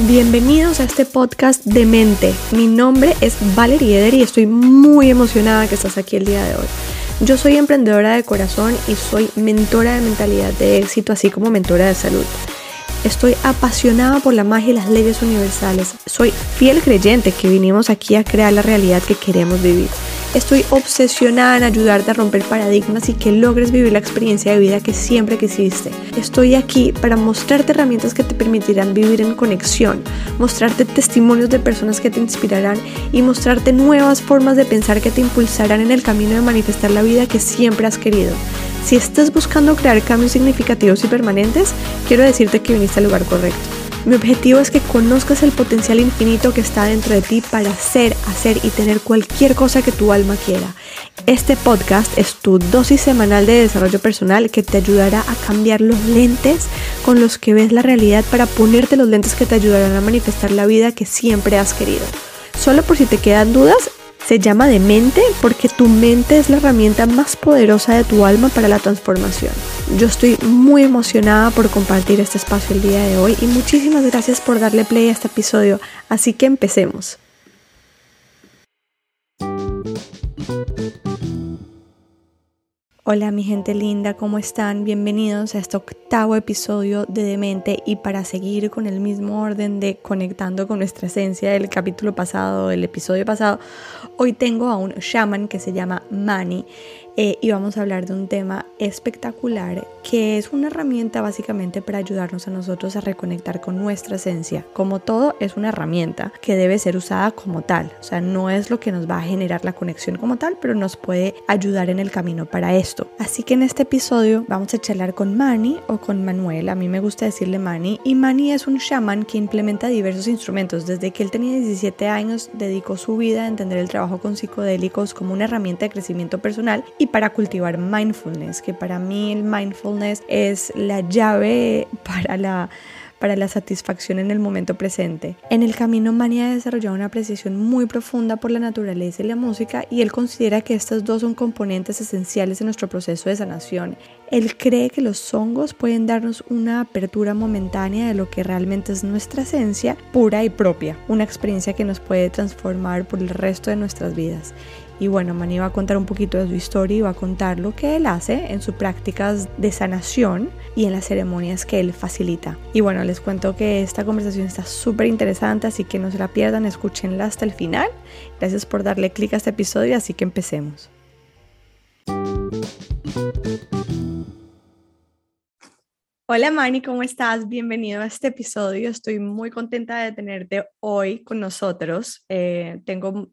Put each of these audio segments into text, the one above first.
Bienvenidos a este podcast de mente. Mi nombre es Valerie Eder y estoy muy emocionada que estás aquí el día de hoy. Yo soy emprendedora de corazón y soy mentora de mentalidad de éxito, así como mentora de salud. Estoy apasionada por la magia y las leyes universales. Soy fiel creyente que vinimos aquí a crear la realidad que queremos vivir. Estoy obsesionada en ayudarte a romper paradigmas y que logres vivir la experiencia de vida que siempre quisiste. Estoy aquí para mostrarte herramientas que te permitirán vivir en conexión, mostrarte testimonios de personas que te inspirarán y mostrarte nuevas formas de pensar que te impulsarán en el camino de manifestar la vida que siempre has querido. Si estás buscando crear cambios significativos y permanentes, quiero decirte que viniste al lugar correcto. Mi objetivo es que conozcas el potencial infinito que está dentro de ti para ser, hacer y tener cualquier cosa que tu alma quiera. Este podcast es tu dosis semanal de desarrollo personal que te ayudará a cambiar los lentes con los que ves la realidad para ponerte los lentes que te ayudarán a manifestar la vida que siempre has querido. Solo por si te quedan dudas, se llama de mente porque tu mente es la herramienta más poderosa de tu alma para la transformación. Yo estoy muy emocionada por compartir este espacio el día de hoy y muchísimas gracias por darle play a este episodio. Así que empecemos. Hola mi gente linda, ¿cómo están? Bienvenidos a este octavo episodio de Demente y para seguir con el mismo orden de conectando con nuestra esencia del capítulo pasado, del episodio pasado, hoy tengo a un shaman que se llama Mani eh, y vamos a hablar de un tema espectacular que es una herramienta básicamente para ayudarnos a nosotros a reconectar con nuestra esencia. Como todo, es una herramienta que debe ser usada como tal. O sea, no es lo que nos va a generar la conexión como tal, pero nos puede ayudar en el camino para esto. Así que en este episodio vamos a charlar con Mani o con Manuel. A mí me gusta decirle Mani. Y Mani es un shaman que implementa diversos instrumentos. Desde que él tenía 17 años, dedicó su vida a entender el trabajo con psicodélicos como una herramienta de crecimiento personal y para cultivar mindfulness, que para mí el mindfulness es la llave para la para la satisfacción en el momento presente. En el camino Mania ha desarrollado una apreciación muy profunda por la naturaleza y la música y él considera que estas dos son componentes esenciales en nuestro proceso de sanación. Él cree que los hongos pueden darnos una apertura momentánea de lo que realmente es nuestra esencia pura y propia, una experiencia que nos puede transformar por el resto de nuestras vidas. Y bueno, Mani va a contar un poquito de su historia y va a contar lo que él hace en sus prácticas de sanación y en las ceremonias que él facilita. Y bueno, les cuento que esta conversación está súper interesante, así que no se la pierdan, escúchenla hasta el final. Gracias por darle clic a este episodio, así que empecemos. Hola Mani, ¿cómo estás? Bienvenido a este episodio. Estoy muy contenta de tenerte hoy con nosotros. Eh, tengo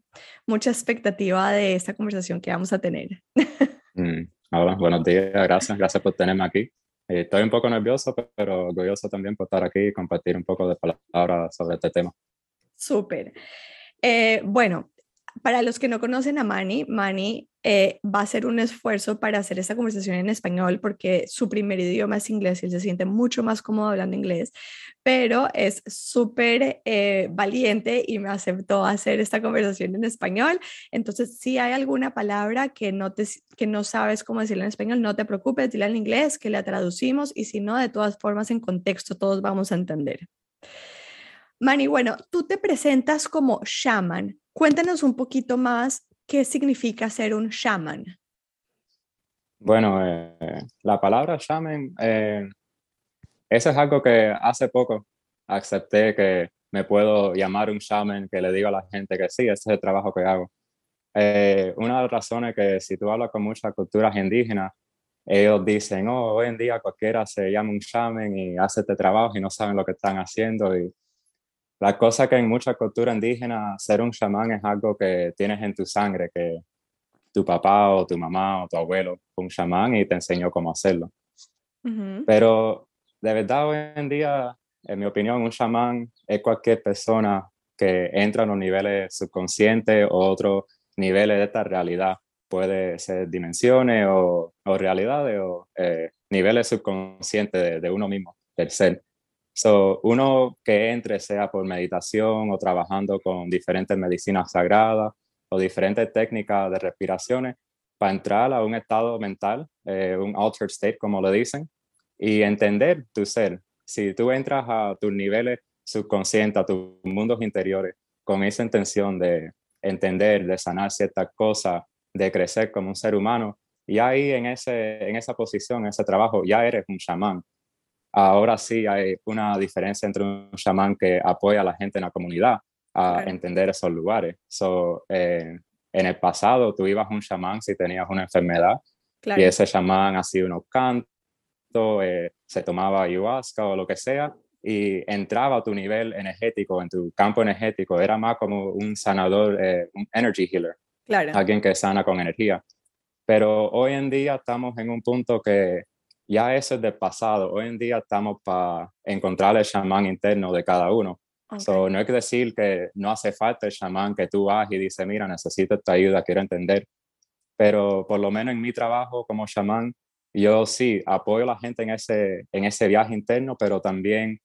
mucha expectativa de esta conversación que vamos a tener. Mm, hola, buenos días, gracias, gracias por tenerme aquí. Eh, estoy un poco nervioso, pero orgulloso también por estar aquí y compartir un poco de palabras sobre este tema. Súper. Eh, bueno, para los que no conocen a Mani, Mani eh, va a hacer un esfuerzo para hacer esta conversación en español porque su primer idioma es inglés y él se siente mucho más cómodo hablando inglés, pero es súper eh, valiente y me aceptó hacer esta conversación en español. Entonces, si hay alguna palabra que no, te, que no sabes cómo decirla en español, no te preocupes, dile en inglés, que la traducimos y si no, de todas formas, en contexto todos vamos a entender. Mani, bueno, tú te presentas como shaman. Cuéntanos un poquito más qué significa ser un shaman. Bueno, eh, la palabra shaman, eh, eso es algo que hace poco acepté que me puedo llamar un shaman, que le digo a la gente que sí, ese es el trabajo que hago. Eh, una de las razones que si tú hablas con muchas culturas indígenas, ellos dicen, oh, hoy en día cualquiera se llama un shaman y hace este trabajo y no saben lo que están haciendo. Y la cosa que en muchas culturas indígenas ser un chamán es algo que tienes en tu sangre, que tu papá o tu mamá o tu abuelo fue un chamán y te enseñó cómo hacerlo. Pero de verdad hoy en día, en mi opinión, un chamán es cualquier persona que entra en los niveles subconscientes o otros niveles de esta realidad. Puede ser dimensiones o, realidades o eh, niveles subconscientes de, de uno mismo, del ser. So, uno que entre, sea por meditación o trabajando con diferentes medicinas sagradas o diferentes técnicas de respiraciones, para entrar a un estado mental, eh, un altered state, como lo dicen, y entender tu ser. Si tú entras a tus niveles subconsciente, a tus mundos interiores, con esa intención de entender, de sanar ciertas cosas, de crecer como un ser humano, y ahí en, ese, en esa posición, en ese trabajo, ya eres un chamán. Ahora sí hay una diferencia entre un chamán que apoya a la gente en la comunidad a entender esos lugares. So, eh, en el pasado tú ibas a un chamán si tenías una enfermedad y ese chamán hacía unos cantos, eh, se tomaba ayahuasca o lo que sea y entraba a tu nivel energético, en tu campo energético. Era más como un sanador, eh, un energy healer. Claro. Alguien que sana con energía. Pero hoy en día estamos en un punto que ya eso es del pasado. Hoy en día estamos para encontrar el chamán interno de cada uno. So, no hay que decir que no hace falta el chamán que tú vas y dices, mira, necesito esta ayuda, quiero entender. Pero por lo menos en mi trabajo como chamán, yo sí apoyo a la gente en ese, en ese viaje interno, pero también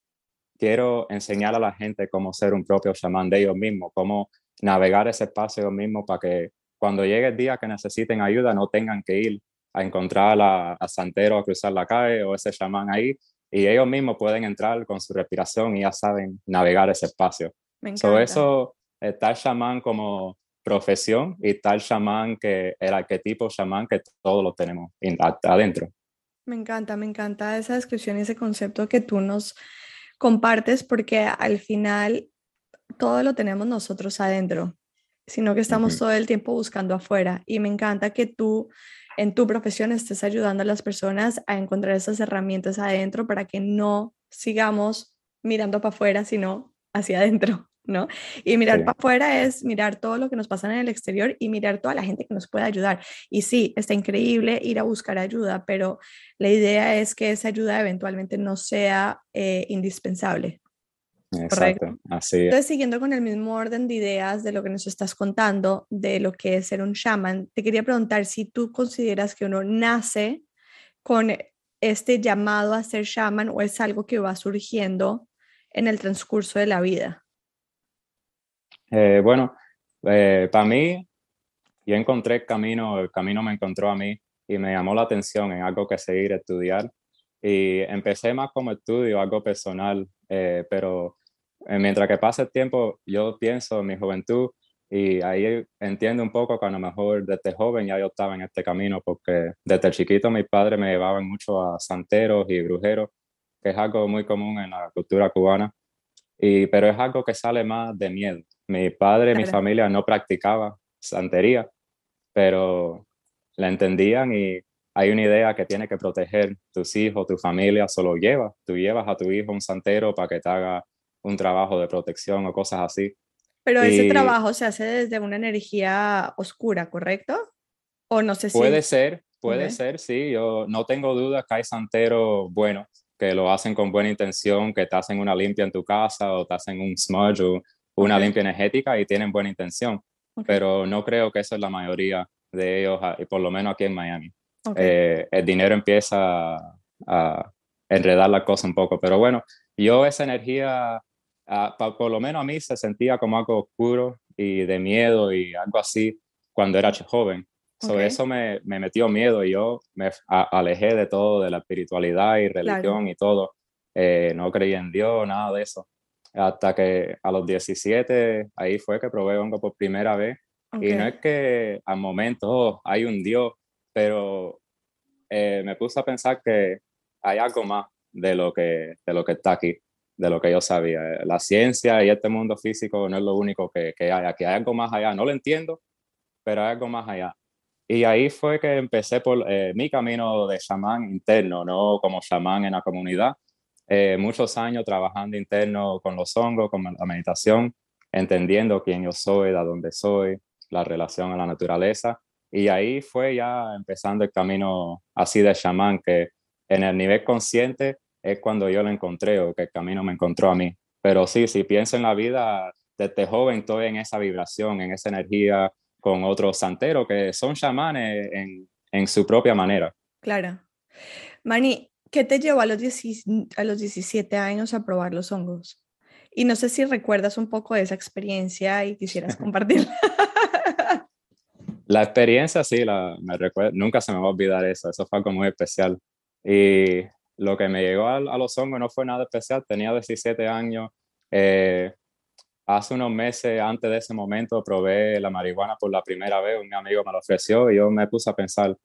quiero enseñar a la gente cómo ser un propio chamán de ellos mismos, cómo navegar ese espacio ellos mismos para que cuando llegue el día que necesiten ayuda no tengan que ir a encontrar a, a Santero a cruzar la calle o ese chamán ahí, y ellos mismos pueden entrar con su respiración y ya saben navegar ese espacio. Me encanta. eso está el chamán como profesión y el chamán que el arquetipo chamán que todos lo tenemos adentro. Me encanta, me encanta esa descripción y ese concepto que tú nos compartes porque al final todo lo tenemos nosotros adentro, sino que estamos todo el tiempo buscando afuera. Y me encanta que tú en tu profesión estés ayudando a las personas a encontrar esas herramientas adentro para que no sigamos mirando para afuera, sino hacia adentro, ¿no? Y mirar para afuera es mirar todo lo que nos pasa en el exterior y mirar toda la gente que nos puede ayudar. Y sí, está increíble ir a buscar ayuda, pero la idea es que esa ayuda eventualmente no sea eh, indispensable. Exacto, así Entonces, siguiendo con el mismo orden de ideas de lo que nos estás contando, de lo que es ser un shaman, te quería preguntar si tú consideras que uno nace con este llamado a ser shaman o es algo que va surgiendo en el transcurso de la vida. Eh, bueno, eh, para mí, yo encontré el camino, el camino me encontró a mí y me llamó la atención en algo que seguir, estudiar. Y empecé más como estudio, algo personal, eh, pero mientras que pasa el tiempo, yo pienso en mi juventud y ahí entiendo un poco que a lo mejor desde joven ya yo estaba en este camino porque desde chiquito mis padres me llevaban mucho a santeros y brujeros, que es algo muy común en la cultura cubana, y, pero es algo que sale más de miedo. Mi padre, y mi familia no practicaba santería, pero la entendían y hay una idea que tiene que proteger tus hijos, tu familia, solo llevas, tú llevas a tu hijo un santero para que te haga un trabajo de protección o cosas así. Pero ese trabajo se hace desde una energía oscura, ¿correcto? O no sé si... Puede ser, puede ser, sí. Yo no tengo duda que hay santeros buenos que lo hacen con buena intención, que te hacen una limpia en tu casa o te hacen un smudge o una limpia energética y tienen buena intención. Pero no creo que eso es la mayoría de ellos, y por lo menos aquí en Miami. Eh, el dinero empieza a enredar la cosa un poco. Pero bueno, yo esa energía Ah, por lo menos a mí se sentía como algo oscuro y de miedo y algo así cuando era joven. eso me, me, metió miedo y yo me alejé de todo, de la espiritualidad y religión y todo. Eh, no creía en Dios, nada de eso. Hasta que a los 17, ahí fue que probé hongo por primera vez. Y no es que al momento oh, hay un Dios, pero eh, me puse a pensar que hay algo más de lo que, de lo que está aquí de lo que yo sabía. La ciencia y este mundo físico no es lo único que, que hay, aquí hay algo más allá. No lo entiendo, pero hay algo más allá. Y ahí fue que empecé por eh, mi camino de chamán interno, no como chamán en la comunidad. Eh, muchos años trabajando interno con los hongos, con la meditación, entendiendo quién yo soy, de dónde soy, la relación a la naturaleza. Y ahí fue ya empezando el camino así de chamán, que en el nivel consciente es cuando yo lo encontré o que el camino me encontró a mí. Pero sí, si pienso en la vida, desde joven estoy en esa vibración, en esa energía con otros santeros que son chamanes en, en su propia manera. Claro. Mani, ¿qué te llevó a los, a los 17 años a probar los hongos? Y no sé si recuerdas un poco de esa experiencia y quisieras compartirla. La experiencia sí, la, me recuerdo, nunca se me va a olvidar eso, eso fue algo muy especial. Y lo que me llegó a, los hongos no fue nada especial. Tenía 17 años, Eh, hace unos meses antes de ese momento probé la marihuana por la primera vez, un amigo me lo ofreció y yo me puse a pensar,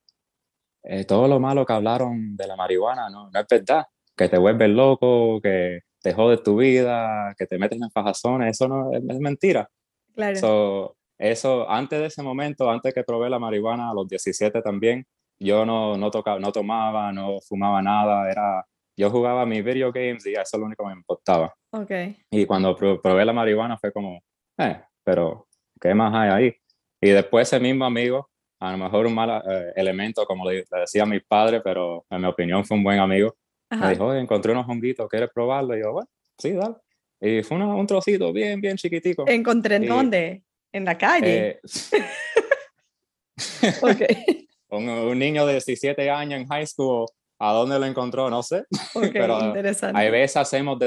eh, todo lo malo que hablaron de la marihuana no, no es verdad, que te vuelves loco, que te jodes tu vida, que te metes en fajazones, eso no es, mentira. Claro. eso, antes de ese momento, antes que probé la marihuana, a los 17 también, yo no, no, tocaba, no tomaba, no fumaba nada, era, yo jugaba mis video games y eso es lo único que me importaba. Okay. Y cuando probé la marihuana fue como, eh, pero ¿qué más hay ahí? Y después ese mismo amigo, a lo mejor un mal eh, elemento, como le, decía a mi padre, pero en mi opinión fue un buen amigo, me dijo, oye, encontré unos honguitos, ¿quieres probarlo? Y yo, bueno, sí, dale. Y fue un trocito bien, bien chiquitico. ¿Encontré en dónde? ¿En la calle? Eh, ok. un, un, niño de 17 años en high school, ¿a dónde lo encontró? No sé. Okay, Pero interesante. hay veces hacemos,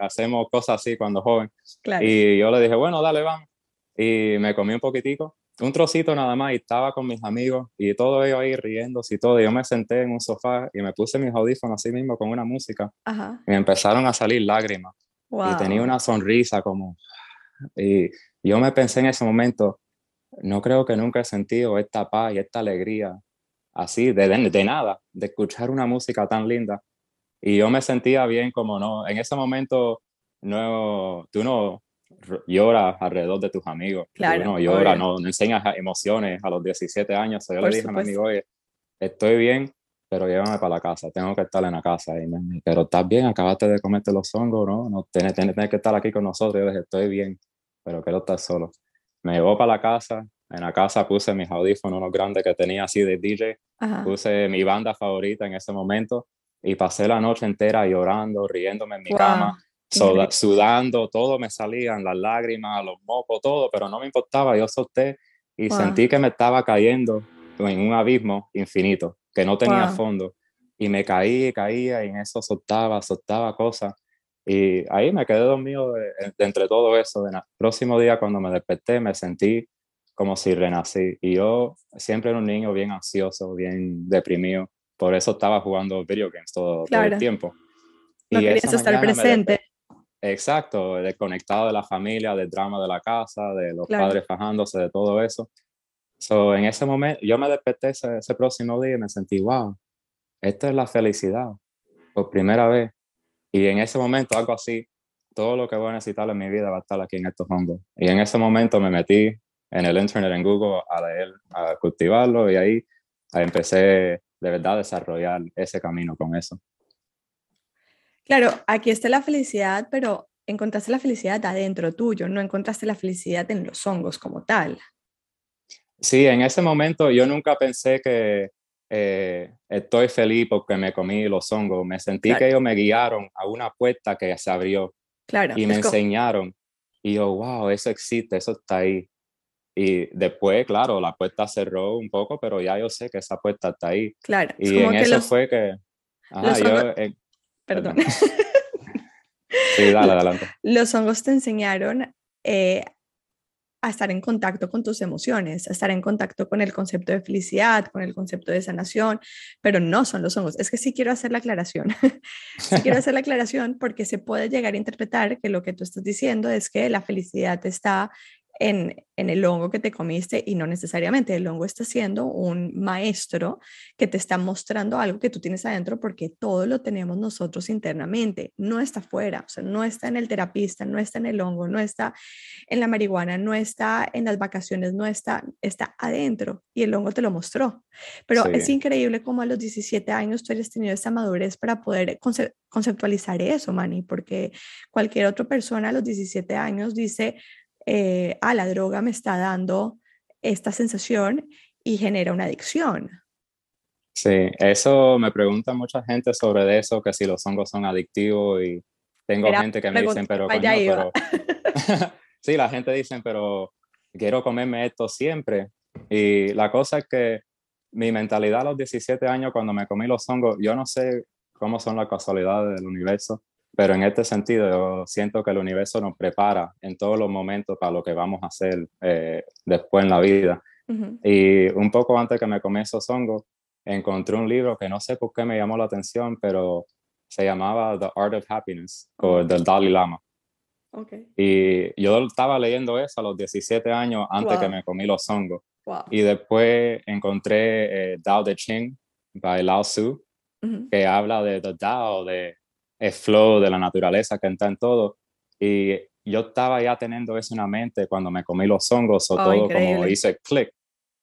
hacemos cosas así cuando joven. Claro. Y yo le dije, bueno, dale, vamos. Y me comí un poquitico un trocito nada más y estaba con mis amigos y todo ellos ahí riéndose y todo. Y yo me senté en un sofá y me puse mis audífonos así mismo con una música y me empezaron a salir lágrimas. Y tenía una sonrisa como... Y yo me pensé en ese momento, no creo que nunca he sentido esta paz y esta alegría así, de, de, de nada, de escuchar una música tan linda. Y yo me sentía bien como no, en ese momento no, tú no, llora alrededor de tus amigos. Claro. No llora, no, no, enseñas emociones a los 17 años. yo le dije a mi amigo, oye, estoy bien, pero llévame para la casa, tengo que estar en la casa. Y me, pero estás bien, acabaste de comerte los hongos, ¿no? no tienes, tienes, que estar aquí con nosotros. Yo dije, estoy bien, pero quiero estar solo. Me llevó para la casa, en la casa puse mis audífonos, unos grandes que tenía así de DJ, puse mi banda favorita en ese momento y pasé la noche entera llorando, riéndome en mi cama sudando, todo me salían, las lágrimas, los mocos, todo, pero no me importaba, yo solté y sentí que me estaba cayendo en un abismo infinito, que no tenía fondo. Y me caí, caía y en eso soltaba, soltaba cosas. Y ahí me quedé dormido de, entre todo eso. El próximo día cuando me desperté me sentí como si renací. Y yo siempre era un niño bien ansioso, bien deprimido. Por eso estaba jugando video games todo, todo el tiempo. No y querías estar presente. Exacto, desconectado de la familia, del drama de la casa, de los padres fajándose, de todo eso. So, en ese momento, yo me desperté ese, ese, próximo día y me sentí, wow, esta es la felicidad, por primera vez. Y en ese momento, algo así, todo lo que voy a necesitar en mi vida va a estar aquí en estos hongos. Y en ese momento me metí en el internet, en Google, a leer, a cultivarlo y ahí empecé de verdad a desarrollar ese camino con eso. Claro, aquí está la felicidad, pero encontraste la felicidad adentro tuyo, no encontraste la felicidad en los hongos como tal. Sí, en ese momento yo nunca pensé que eh, estoy feliz porque me comí los hongos. Me sentí que ellos me guiaron a una puerta que se abrió claro, y me enseñaron. Y yo, wow, eso existe, eso está ahí. Y después, claro, la puerta cerró un poco, pero ya yo sé que esa puerta está ahí. Claro. Y en eso fue que... yo, Perdón. Sí, dale, adelante. Los hongos te enseñaron eh, a estar en contacto con tus emociones, a estar en contacto con el concepto de felicidad, con el concepto de sanación, pero no son los hongos. Es que sí quiero hacer la aclaración. sí quiero hacer la aclaración porque se puede llegar a interpretar que lo que tú estás diciendo es que la felicidad está en, el hongo que te comiste y no necesariamente el hongo está siendo un maestro que te está mostrando algo que tú tienes adentro porque todo lo tenemos nosotros internamente, no está fuera, o sea, no está en el terapista, no está en el hongo, no está en la marihuana, no está en las vacaciones, no está, está adentro y el hongo te lo mostró. Pero es increíble cómo a los 17 años tú hayas tenido esa madurez para poder conceptualizar eso, Manny, porque cualquier otra persona a los 17 años dice, eh, ah, la droga me está dando esta sensación y genera una adicción. Sí, eso me pregunta mucha gente sobre eso, que si los hongos son adictivos y tengo gente que me dicen, pero, pero... sí, la gente dice, pero quiero comerme esto siempre. Y la cosa es que mi mentalidad a los 17 años, cuando me comí los hongos, yo no sé cómo son las casualidades del universo, pero en este sentido, yo siento que el universo nos prepara en todos los momentos para lo que vamos a hacer eh, después en la vida. Y un poco antes que me comí esos hongos, encontré un libro que no sé por qué me llamó la atención, pero se llamaba The Art of Happiness, del Dalai Lama. Y yo estaba leyendo eso a los 17 años antes que me comí los hongos. Y después encontré eh, Dao de Ching by Lao Tzu, que habla de the Dao, de el flow de la naturaleza que está en todo. Y yo estaba ya teniendo eso en la mente cuando me comí los hongos, o oh, todo como hice click.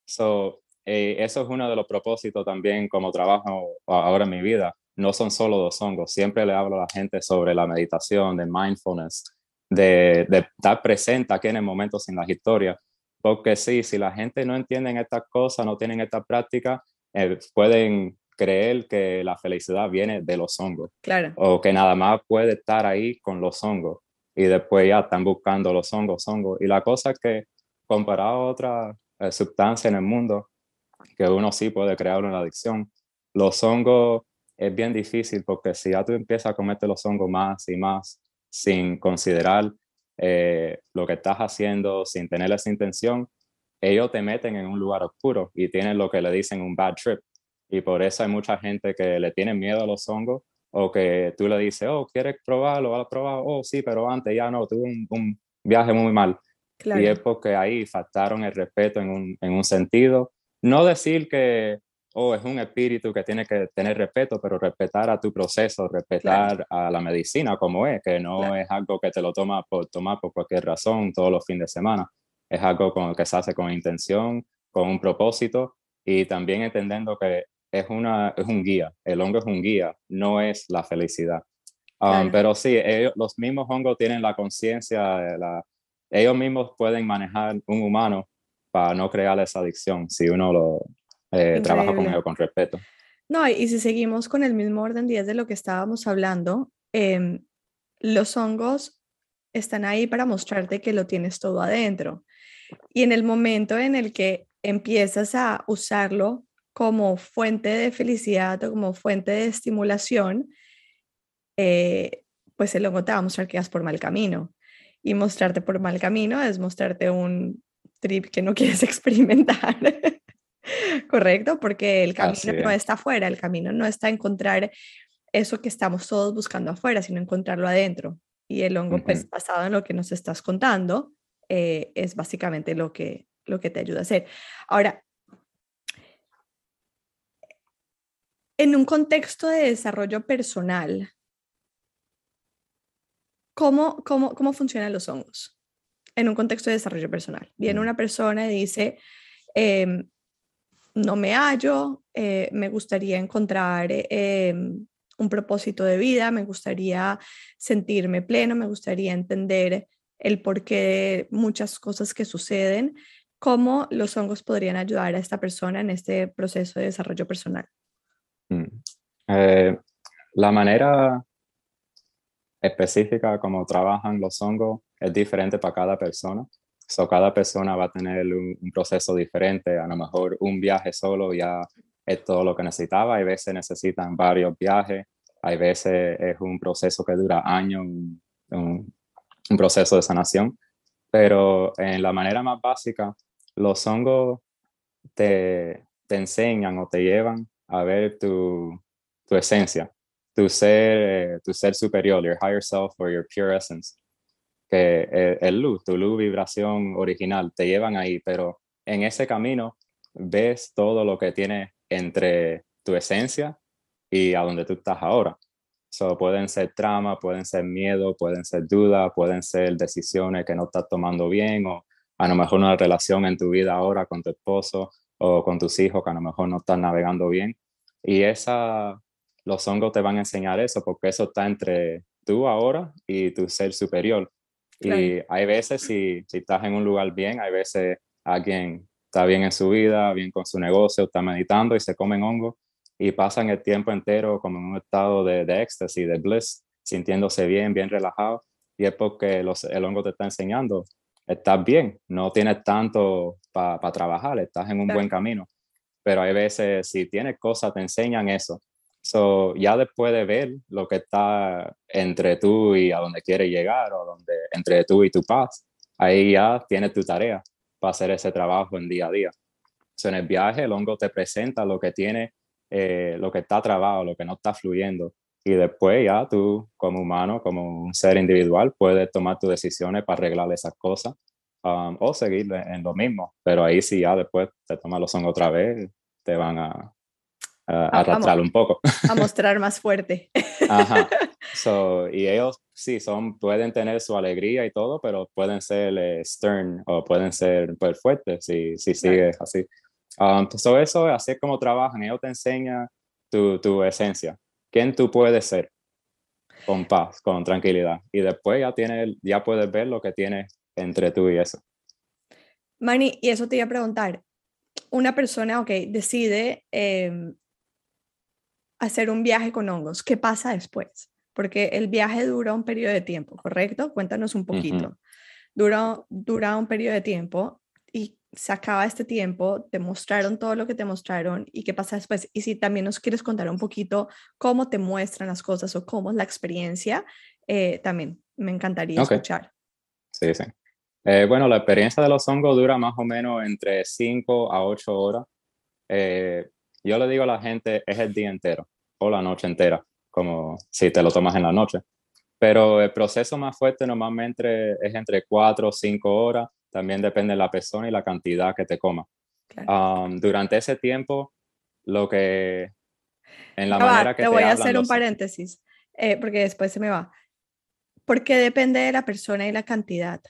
So, eh, eso es uno de los propósitos también como trabajo ahora en mi vida. No son solo los hongos, siempre le hablo a la gente sobre la meditación, de mindfulness, de, de estar presente aquí en el momento sin las historias. Porque sí, si la gente no entiende estas cosas, no tienen esta práctica, eh, pueden creer que la felicidad viene de los hongos. Claro. O que nada más puede estar ahí con los hongos. Y después ya están buscando los hongos, hongos. Y la cosa es que comparado a otras eh, sustancias en el mundo, que uno sí puede crear una adicción, los hongos es bien difícil porque si ya tú empiezas a comerte los hongos más y más sin considerar eh, lo que estás haciendo, sin tener esa intención, ellos te meten en un lugar oscuro y tienen lo que le dicen un bad trip. Y por eso hay mucha gente que le tiene miedo a los hongos o que tú le dices, oh, ¿quieres probarlo? ¿Has probado? Oh, sí, pero antes ya no, tuve un, viaje muy mal. Y es porque ahí faltaron el respeto en un, en un sentido. No decir que oh, es un espíritu que tiene que tener respeto, pero respetar a tu proceso, respetar a la medicina como es, que no es algo que te lo tomas por tomar por cualquier razón todos los fines de semana. Es algo con, que se hace con intención, con un propósito y también entendiendo que es, una, es un guía, el hongo es un guía, no es la felicidad. Um, pero sí, los mismos hongos tienen la conciencia, ellos mismos pueden manejar un humano para no crear esa adicción si uno lo, eh, trabaja con ello con respeto. No, y si seguimos con el mismo orden 10 de lo que estábamos hablando, em, los hongos están ahí para mostrarte que lo tienes todo adentro. Y en el momento en el que empiezas a usarlo como fuente de felicidad o como fuente de estimulación, eh, pues el hongo te va a mostrar que vas por mal camino. Y mostrarte por mal camino es mostrarte un trip que no quieres experimentar. Correcto, porque el camino no está afuera, el camino no está encontrar eso que estamos todos buscando afuera, sino encontrarlo adentro. Y el hongo, pues basado en lo que nos estás contando, eh, es básicamente lo que, lo que te ayuda a hacer. Ahora, en un contexto de desarrollo personal, ¿cómo, cómo, cómo funcionan los hongos? En un contexto de desarrollo personal. Viene una persona y dice, em, no me hallo, eh, me gustaría encontrar eh, un propósito de vida, me gustaría sentirme pleno, me gustaría entender el porqué de muchas cosas que suceden, cómo los hongos podrían ayudar a esta persona en este proceso de desarrollo personal. Mm. Eh, la manera específica como trabajan los hongos es diferente para cada persona. So, cada persona va a tener un, proceso diferente. A lo mejor un viaje solo ya es todo lo que necesitaba. Hay veces necesitan varios viajes. Hay veces es un proceso que dura años, un, un, proceso de sanación. Pero en la manera más básica, los hongos te, te enseñan o te llevan a ver tu, tu esencia, tu ser, eh, tu ser superior, your higher self or your pure essence que eh, el luz, tu luz vibración original, te llevan ahí, pero en ese camino ves todo lo que tiene entre tu esencia y a donde tú estás ahora. So, pueden ser tramas, pueden ser miedo, pueden ser dudas, pueden ser decisiones que no estás tomando bien o a lo mejor una relación en tu vida ahora con tu esposo o con tus hijos que a lo mejor no están navegando bien. Y esa, los hongos te van a enseñar eso porque eso está entre tú ahora y tu ser superior. Y hay veces, si, si estás en un lugar bien, hay veces alguien está bien en su vida, bien con su negocio, está meditando y se comen hongo y pasan el tiempo entero como en un estado de, de éxtasis, de bliss, sintiéndose bien, bien relajado. Y es porque los, el hongo te está enseñando, estás bien, no tienes tanto para trabajar, estás en un buen camino. Pero hay veces, si tienes cosas, te enseñan eso. So, ya después de ver lo que está entre tú y a donde quieres llegar, o donde, entre tú y tu paz, ahí ya tienes tu tarea para hacer ese trabajo en día a día. So, en el viaje, el hongo te presenta lo que tiene, eh, lo que está trabado, lo que no está fluyendo. y después ya tú como humano, como un ser individual, puedes tomar tus decisiones para arreglar esas cosas um, o seguir en lo mismo. Pero ahí sí ya después te tomas los hongos otra vez, te van a, arrastrar un poco. A mostrar más fuerte. Ajá. So, y ellos sí, son, pueden tener su alegría y todo, pero pueden ser eh, stern o pueden ser pues, fuertes si, si sigues así. Um, so eso, así es como trabajan. Ellos te enseñan tu, tu esencia quién tú puedes ser con paz, con tranquilidad. Y después ya, tienes, ya puedes ver lo que tienes entre tú y eso. Manny, y eso te iba a preguntar. Una persona, ok, decide em, hacer un viaje con hongos. ¿Qué pasa después? Porque el viaje dura un periodo de tiempo, ¿correcto? Cuéntanos un poquito. dura, dura un periodo de tiempo y se acaba este tiempo, te mostraron todo lo que te mostraron y qué pasa después. Y si también nos quieres contar un poquito cómo te muestran las cosas o cómo es la experiencia, eh, también me encantaría escuchar. Sí, sí. Eh, bueno, la experiencia de los hongos dura más o menos entre 5 a 8 horas. Eh, yo le digo a la gente, es el día entero o la noche entera, como si te lo tomas en la noche. Pero el proceso más fuerte normalmente es entre 4 o 5 horas también depende de la persona y la cantidad que te coma. Um, durante ese tiempo, lo que en la manera que te, te voy a hacer un paréntesis, eh, porque después se me va. Porque depende de la persona y la cantidad.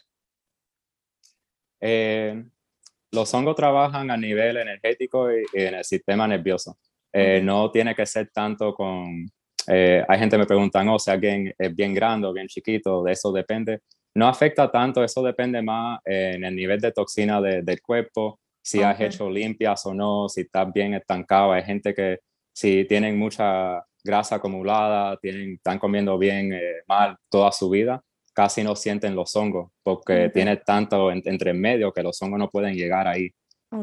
Eh, los hongos trabajan a nivel energético y, en el sistema nervioso. Eh, no tiene que ser tanto con... hay gente que me preguntan, o oh, sea, alguien es bien grande o bien chiquito, de eso depende no afecta tanto, eso depende más en el nivel de toxina del cuerpo, si has hecho limpias o no, si estás bien estancado. Hay gente que si tienen mucha grasa acumulada, tienen, están comiendo bien eh, mal toda su vida, casi no sienten los hongos porque tiene tanto entre medio que los hongos no pueden llegar ahí.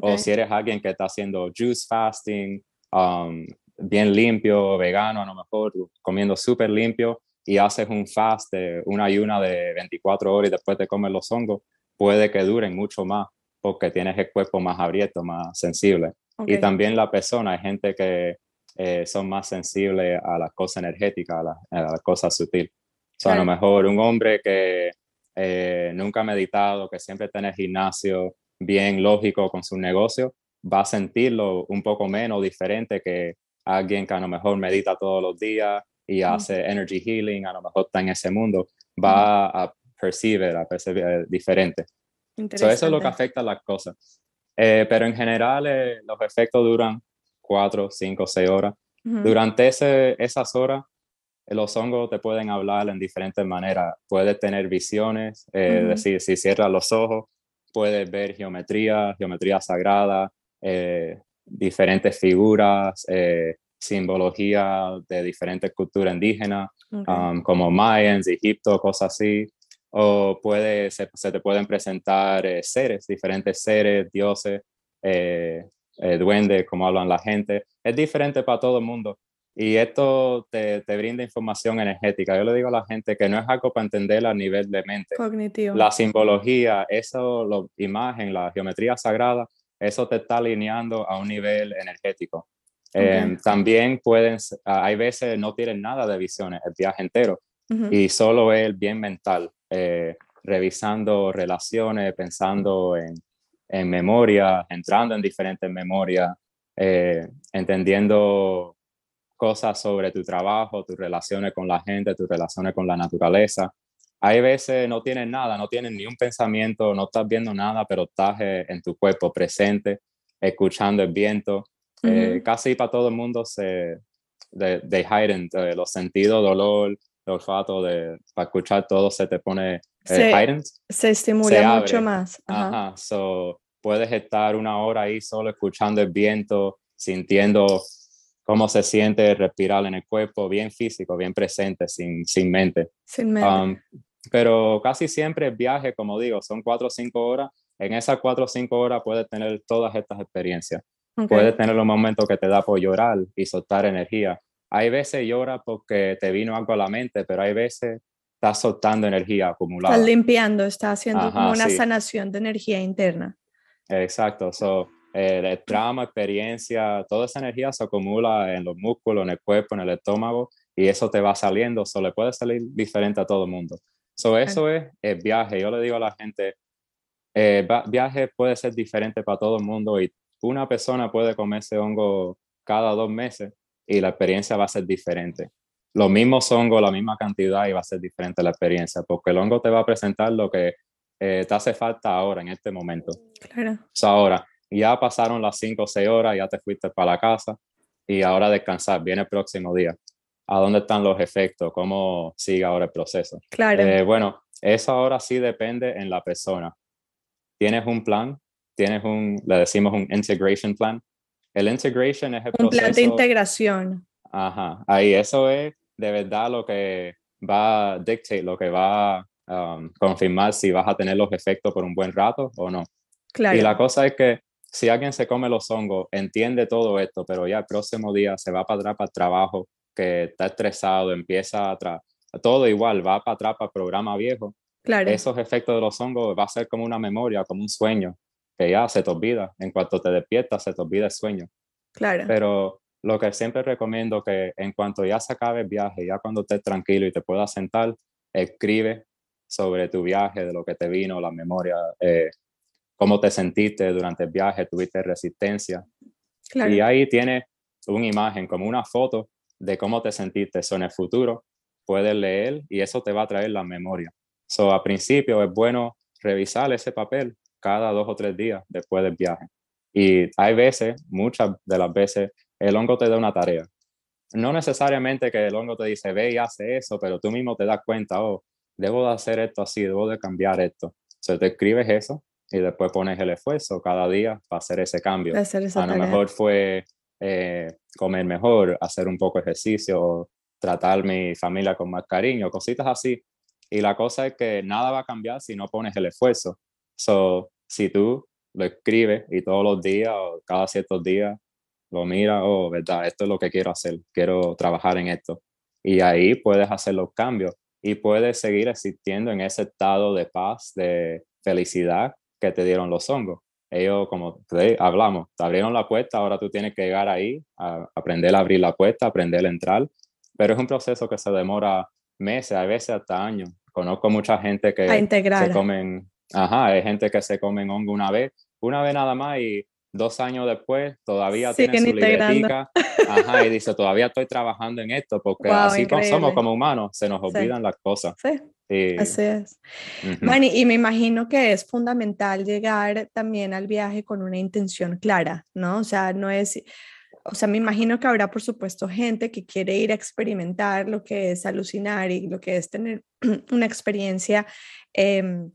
O si eres alguien que está haciendo juice fasting, um, bien limpio, vegano, a lo mejor comiendo súper limpio, y haces un fast, de una ayuna de 24 horas y después te comes los hongos, puede que duren mucho más porque tienes el cuerpo más abierto, más sensible. Y también la persona, hay gente que eh, son más sensibles a las cosas energéticas, a, las cosas sutiles. O sea, a lo mejor un hombre que eh, nunca ha meditado, que siempre en el gimnasio, bien lógico con su negocio, va a sentirlo un poco menos diferente que alguien que a lo mejor medita todos los días, y hace energy healing, a lo mejor está en ese mundo, va a percibir, a percibir diferente. eso es lo que afecta a las cosas. Eh, pero en general eh, los efectos duran cuatro, cinco, seis horas. Durante ese, esas horas, eh, los hongos te pueden hablar en diferentes maneras. Puedes tener visiones, es decir, si cierras los ojos, puedes ver geometría, geometría sagrada, diferentes figuras, simbología de diferentes culturas indígenas, um, como mayans, Egipto, cosas así. O puede, se, te pueden presentar eh, seres, diferentes seres, dioses, eh, eh, duendes, como hablan la gente. Es diferente para todo el mundo. Y esto te, te, brinda información energética. Yo le digo a la gente que no es algo para entender a nivel de mente. Cognitivo. La simbología, eso, la imagen, la geometría sagrada, eso te está alineando a un nivel energético. Em, también pueden, hay veces no tienen nada de visiones el viaje entero y solo es bien mental, eh, revisando relaciones, pensando en, en, memoria, entrando en diferentes memorias, eh, entendiendo cosas sobre tu trabajo, tus relaciones con la gente, tus relaciones con la naturaleza. Hay veces no tienen nada, no tienen ni un pensamiento, no estás viendo nada, pero estás eh, en tu cuerpo presente, escuchando el viento, eh, casi para todo el mundo se de, de heightened, eh, los sentidos, dolor, el olfato, de, para escuchar todo se te pone eh, se, heightened. Se estimula mucho más. Ajá. So, puedes estar una hora ahí solo escuchando el viento, sintiendo cómo se siente respirar en el cuerpo, bien físico, bien presente, sin, sin mente. Sin mente. Um, pero casi siempre el viaje, como digo, son cuatro o cinco horas. En esas cuatro o cinco horas puedes tener todas estas experiencias. Puedes tener un momento que te da por llorar y soltar energía. Hay veces llora porque te vino algo a la mente, pero hay veces estás soltando energía acumulada. Estás limpiando, estás haciendo como una sanación de energía interna. Exacto. So, eh, el trauma, experiencia, toda esa energía se acumula en los músculos, en el cuerpo, en el estómago y eso te va saliendo, eso le puede salir diferente a todo el mundo. So, eso es el viaje. Yo le digo a la gente, eh, viaje puede ser diferente para todo el mundo y una persona puede comerse hongo cada dos meses y la experiencia va a ser diferente. Los mismos hongos, la misma cantidad y va a ser diferente la experiencia, porque el hongo te va a presentar lo que eh, te hace falta ahora, en este momento. Claro. ahora, ya pasaron las cinco o seis horas, ya te fuiste para la casa y ahora descansar, viene el próximo día. ¿A dónde están los efectos? ¿Cómo sigue ahora el proceso? Claro. Eh, bueno, eso ahora sí depende en la persona. Tienes un plan, tienes un, le decimos un integration plan. El integration es el un plan de integración. Ajá, ahí eso es de verdad lo que va a dictate, lo que va a um, confirmar si vas a tener los efectos por un buen rato o no. Claro. Y la cosa es que si alguien se come los hongos, entiende todo esto, pero ya el próximo día se va para atrás para el trabajo, que está estresado, empieza a todo igual, va para atrás para el programa viejo. Claro. Esos efectos de los hongos va a ser como una memoria, como un sueño, que ya se te olvida. En cuanto te despiertas, se te olvida el sueño. Claro. Pero lo que siempre recomiendo que en cuanto ya se acabe el viaje, ya cuando estés tranquilo y te puedas sentar, escribe sobre tu viaje, de lo que te vino, la memoria, eh, cómo te sentiste durante el viaje, tuviste resistencia. Y ahí tienes una imagen, como una foto de cómo te sentiste. Eso en el futuro puedes leer y eso te va a traer la memoria. So, a principio es bueno revisar ese papel cada dos o tres días después del viaje. Y hay veces, muchas de las veces, el hongo te da una tarea. No necesariamente que el hongo te dice, ve y hace eso, pero tú mismo te das cuenta, oh, debo de hacer esto así, debo de cambiar esto. O te escribes eso y después pones el esfuerzo cada día para hacer ese cambio. a lo mejor fue eh, comer mejor, hacer un poco de ejercicio, tratar mi familia con más cariño, cositas así. Y la cosa es que nada va a cambiar si no pones el esfuerzo. So, si tú lo escribes y todos los días o cada ciertos días lo miras, oh, verdad, esto es lo que quiero hacer, quiero trabajar en esto. Y ahí puedes hacer los cambios y puedes seguir existiendo en ese estado de paz, de felicidad que te dieron los hongos. Ellos, como te hablamos, te abrieron la puerta, ahora tú tienes que llegar ahí, a aprender a abrir la puerta, aprender a entrar, pero es un proceso que se demora meses, a veces hasta años. Conozco mucha gente que se comen, ajá, hay gente que se comen hongo una vez, una vez nada más y dos años después todavía tiene su libretica, ajá, y dice, todavía estoy trabajando en esto, porque así somos como humanos, se nos olvidan las cosas. Sí. Así es. y me imagino que es fundamental llegar también al viaje con una intención clara, ¿no? O sea, no es, o sea, me imagino que habrá, por supuesto, gente que quiere ir a experimentar lo que es alucinar y lo que es tener una experiencia em,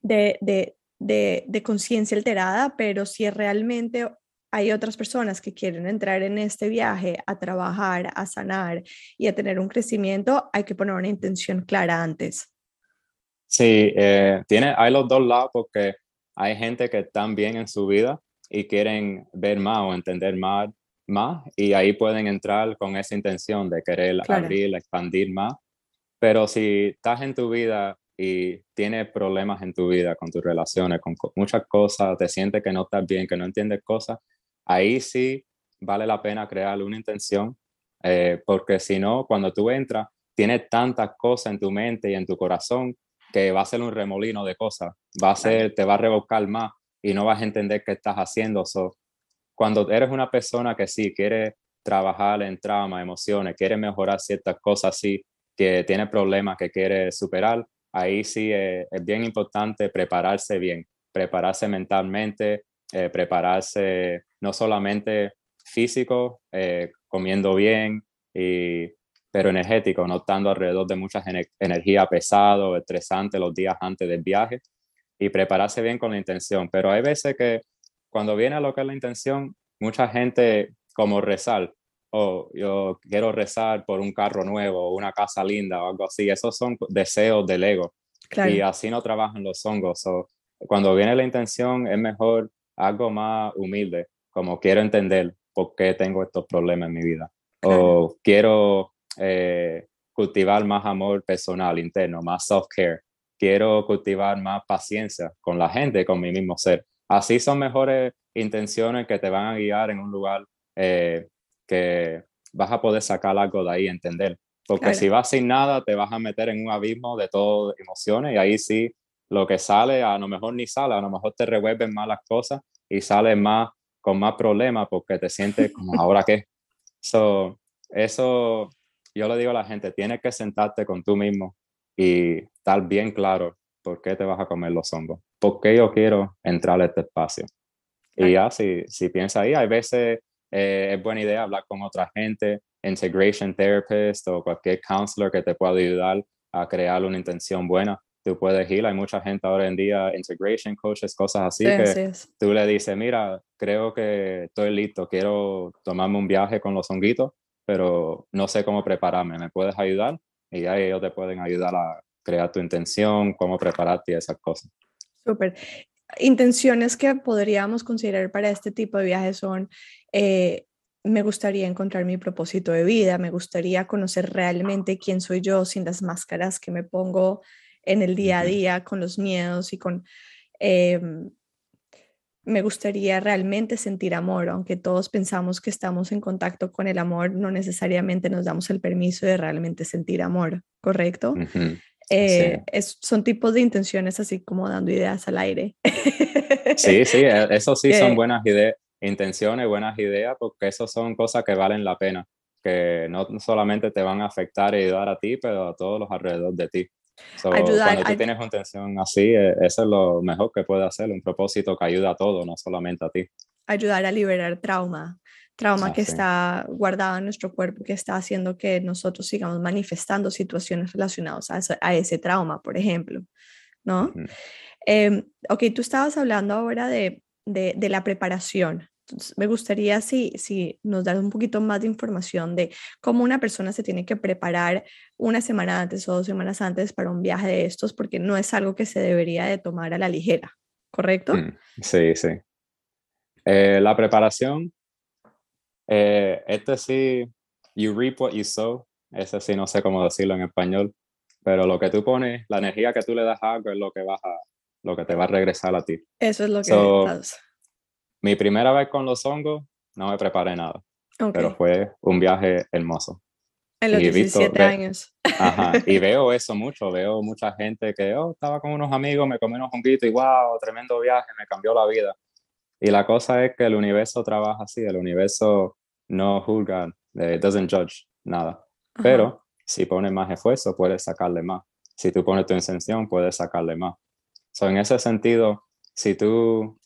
de, de, de, de conciencia alterada, pero si realmente hay otras personas que quieren entrar en este viaje a trabajar, a sanar y a tener un crecimiento, hay que poner una intención clara antes. Sí, eh, tiene, hay los dos lados porque hay gente que están bien en su vida y quieren ver más o entender más, más y ahí pueden entrar con esa intención de querer abrir, expandir más. Pero si estás en tu vida y tienes problemas en tu vida con tus relaciones, con muchas cosas, te sientes que no estás bien, que no entiendes cosas, ahí sí vale la pena crear una intención, eh, porque si no, cuando tú entras, tienes tantas cosas en tu mente y en tu corazón que va a ser un remolino de cosas, va a ser, te va a revocar más y no vas a entender qué estás haciendo. So, cuando eres una persona que sí quiere trabajar en trauma, emociones, quiere mejorar ciertas cosas así, que tiene problemas que quiere superar, ahí sí es bien importante prepararse bien, prepararse mentalmente, eh, prepararse no solamente físico, eh, comiendo bien, y, pero energético, no estando alrededor de mucha energía pesada estresante los días antes del viaje y prepararse bien con la intención. Pero hay veces que cuando viene a lo que es la intención, mucha gente como rezar, oh, yo quiero rezar por un carro nuevo, una casa linda o algo así, esos son deseos del ego. Y así no trabajan los hongos. cuando viene la intención, es mejor algo más humilde, como quiero entender por qué tengo estos problemas en mi vida. O quiero eh, cultivar más amor personal interno, más self-care. Quiero cultivar más paciencia con la gente, con mi mismo ser. Así son mejores intenciones que te van a guiar en un lugar eh, que vas a poder sacar algo de ahí, entender. Porque si vas sin nada, te vas a meter en un abismo de todo emociones y ahí sí, lo que sale, a lo mejor ni sale, a lo mejor te revuelven más las cosas y sales más con más problemas porque te sientes como, ¿ahora qué? So, eso, yo le digo a la gente, tienes que sentarte con tú mismo y estar bien claro por qué te vas a comer los hongos, por qué yo quiero entrar a este espacio. Y ya, si, si piensas ahí, hay veces eh, es buena idea hablar con otra gente, integration therapist o cualquier counselor que te pueda ayudar a crear una intención buena. Tú puedes ir, hay mucha gente ahora en día, integration coaches, cosas así, que tú le dices, mira, creo que estoy listo, quiero tomarme un viaje con los honguitos, pero no sé cómo prepararme, ¿me puedes ayudar? Y ahí ellos te pueden ayudar a crear tu intención, cómo prepararte y esas cosas. Súper. Intenciones que podríamos considerar para este tipo de viajes son eh, me gustaría encontrar mi propósito de vida, me gustaría conocer realmente quién soy yo sin las máscaras que me pongo en el día a día, con los miedos y con... Em, me gustaría realmente sentir amor, aunque todos pensamos que estamos en contacto con el amor, no necesariamente nos damos el permiso de realmente sentir amor, ¿correcto? Eh, son tipos de intenciones así como dando ideas al aire. Sí, sí, e, eso sí son buenas ideas, intenciones, buenas ideas, porque eso son cosas que valen la pena, que no solamente te van a afectar y ayudar a ti, pero a todos los alrededor de ti. cuando tú tienes una intención así, eso es lo mejor que puede hacer, un propósito que ayuda a todo, no solamente a ti. Ayudar a liberar trauma, trauma ah, que está guardado en nuestro cuerpo, que está haciendo que nosotros sigamos manifestando situaciones relacionadas a, ese, trauma, por ejemplo, ¿no? Em, ok, tú estabas hablando ahora de, de, de la preparación, me gustaría si, si nos das un poquito más de información de cómo una persona se tiene que preparar una semana antes o dos semanas antes para un viaje de estos, porque no es algo que se debería de tomar a la ligera, ¿correcto? Mm, sí, sí. Eh, la preparación, eh, este sí, you reap what you sow, ese sí no sé cómo decirlo en español, pero lo que tú pones, la energía que tú le das a algo es lo que, vas a, lo que te va a regresar a ti. Eso es lo que mi primera vez con los hongos, no me preparé nada, pero fue un viaje hermoso. En los 17 años. Ajá, y veo eso mucho, veo mucha gente que, oh, estaba con unos amigos, me comí unos honguitos y wow, tremendo viaje, me cambió la vida. Y la cosa es que el universo trabaja así, el universo no juzga, it doesn't judge nada. Pero si pones más esfuerzo, puedes sacarle más. Si tú pones tu intención, puedes sacarle más. So, en ese sentido, si tú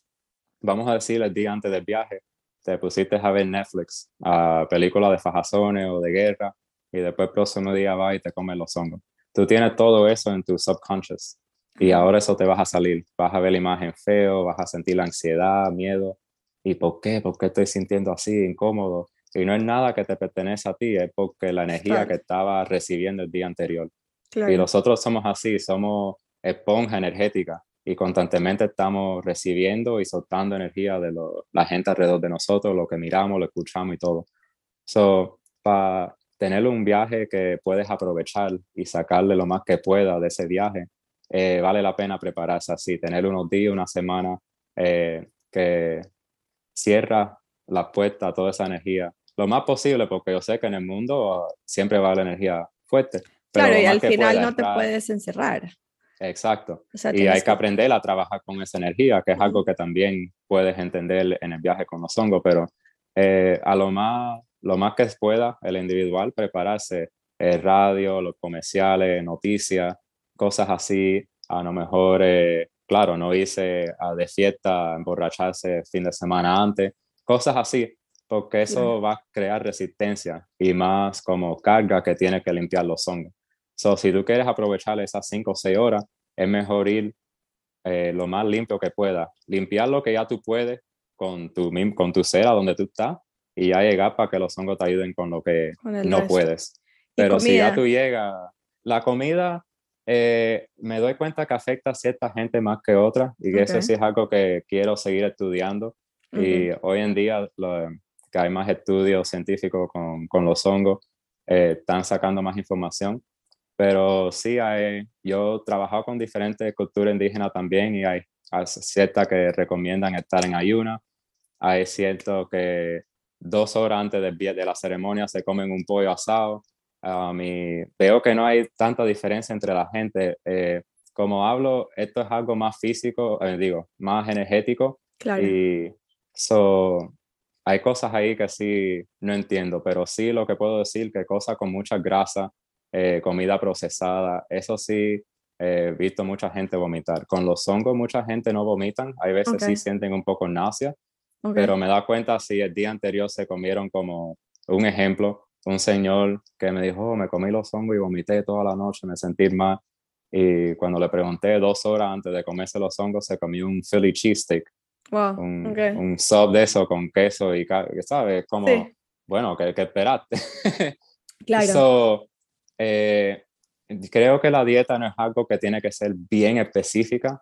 vamos a decir, el día antes del viaje, te pusiste a ver Netflix, a películas de fajazones o de guerra, y después el próximo día va y te comes los hongos. Tú tienes todo eso en tu subconscious y ahora eso te vas a salir. Vas a ver la imagen feo, vas a sentir la ansiedad, miedo. ¿Y por qué? ¿Por qué estoy sintiendo así, incómodo? Y no es nada que te pertenece a ti, es porque la energía que estaba recibiendo el día anterior. Y nosotros somos así, somos esponja energética y constantemente estamos recibiendo y soltando energía de la gente alrededor de nosotros, lo que miramos, lo escuchamos y todo. So, para tener un viaje que puedes aprovechar y sacarle lo más que pueda de ese viaje, eh, vale la pena prepararse así, tener unos días, una semana eh, que cierra la puerta a toda esa energía lo más posible, porque yo sé que en el mundo siempre va la energía fuerte. claro, y al final no te puedes encerrar. Exacto. y hay que aprender a trabajar con esa energía, que es algo que también puedes entender en el viaje con los hongos, pero eh, a lo más, lo más que pueda el individual prepararse, el radio, los comerciales, noticias, cosas así, a lo mejor, eh, claro, no irse a de fiesta, emborracharse fin de semana antes, cosas así, porque eso va a crear resistencia y más como carga que tiene que limpiar los hongos. So, si tú quieres aprovechar esas 5 o 6 horas, es mejor ir eh, lo más limpio que pueda. Limpiar lo que ya tú puedes con tu, con tu cera donde tú estás y ya llegar para que los hongos te ayuden con lo que no puedes. Pero si ya tú llegas, la comida, eh, me doy cuenta que afecta a cierta gente más que otra y que eso sí es algo que quiero seguir estudiando. Y hoy en día que hay más estudios científicos con, con los hongos, eh, están sacando más información. Pero sí, hay, yo he trabajado con diferentes culturas indígenas también y hay, ciertas que recomiendan estar en ayuna, hay cierto que dos horas antes de, de la ceremonia se comen un pollo asado. Um, y veo que no hay tanta diferencia entre la gente. Eh, como hablo, esto es algo más físico, eh, digo, más energético. Claro. Y so, hay cosas ahí que sí no entiendo, pero sí lo que puedo decir que cosas con mucha grasa, eh, comida procesada, eso sí he visto mucha gente vomitar. Con los hongos mucha gente no vomitan, hay veces sí sienten un poco náusea, pero me da cuenta si el día anterior se comieron como un ejemplo, un señor que me dijo, oh, me comí los hongos y vomité toda la noche, me sentí mal. Y cuando le pregunté dos horas antes de comerse los hongos, se comió un Philly cheesesteak Wow, un, un, sub de eso con queso y, ¿sabes? Como, bueno, que, que esperaste. claro. eh, creo que la dieta no es algo que tiene que ser bien específica,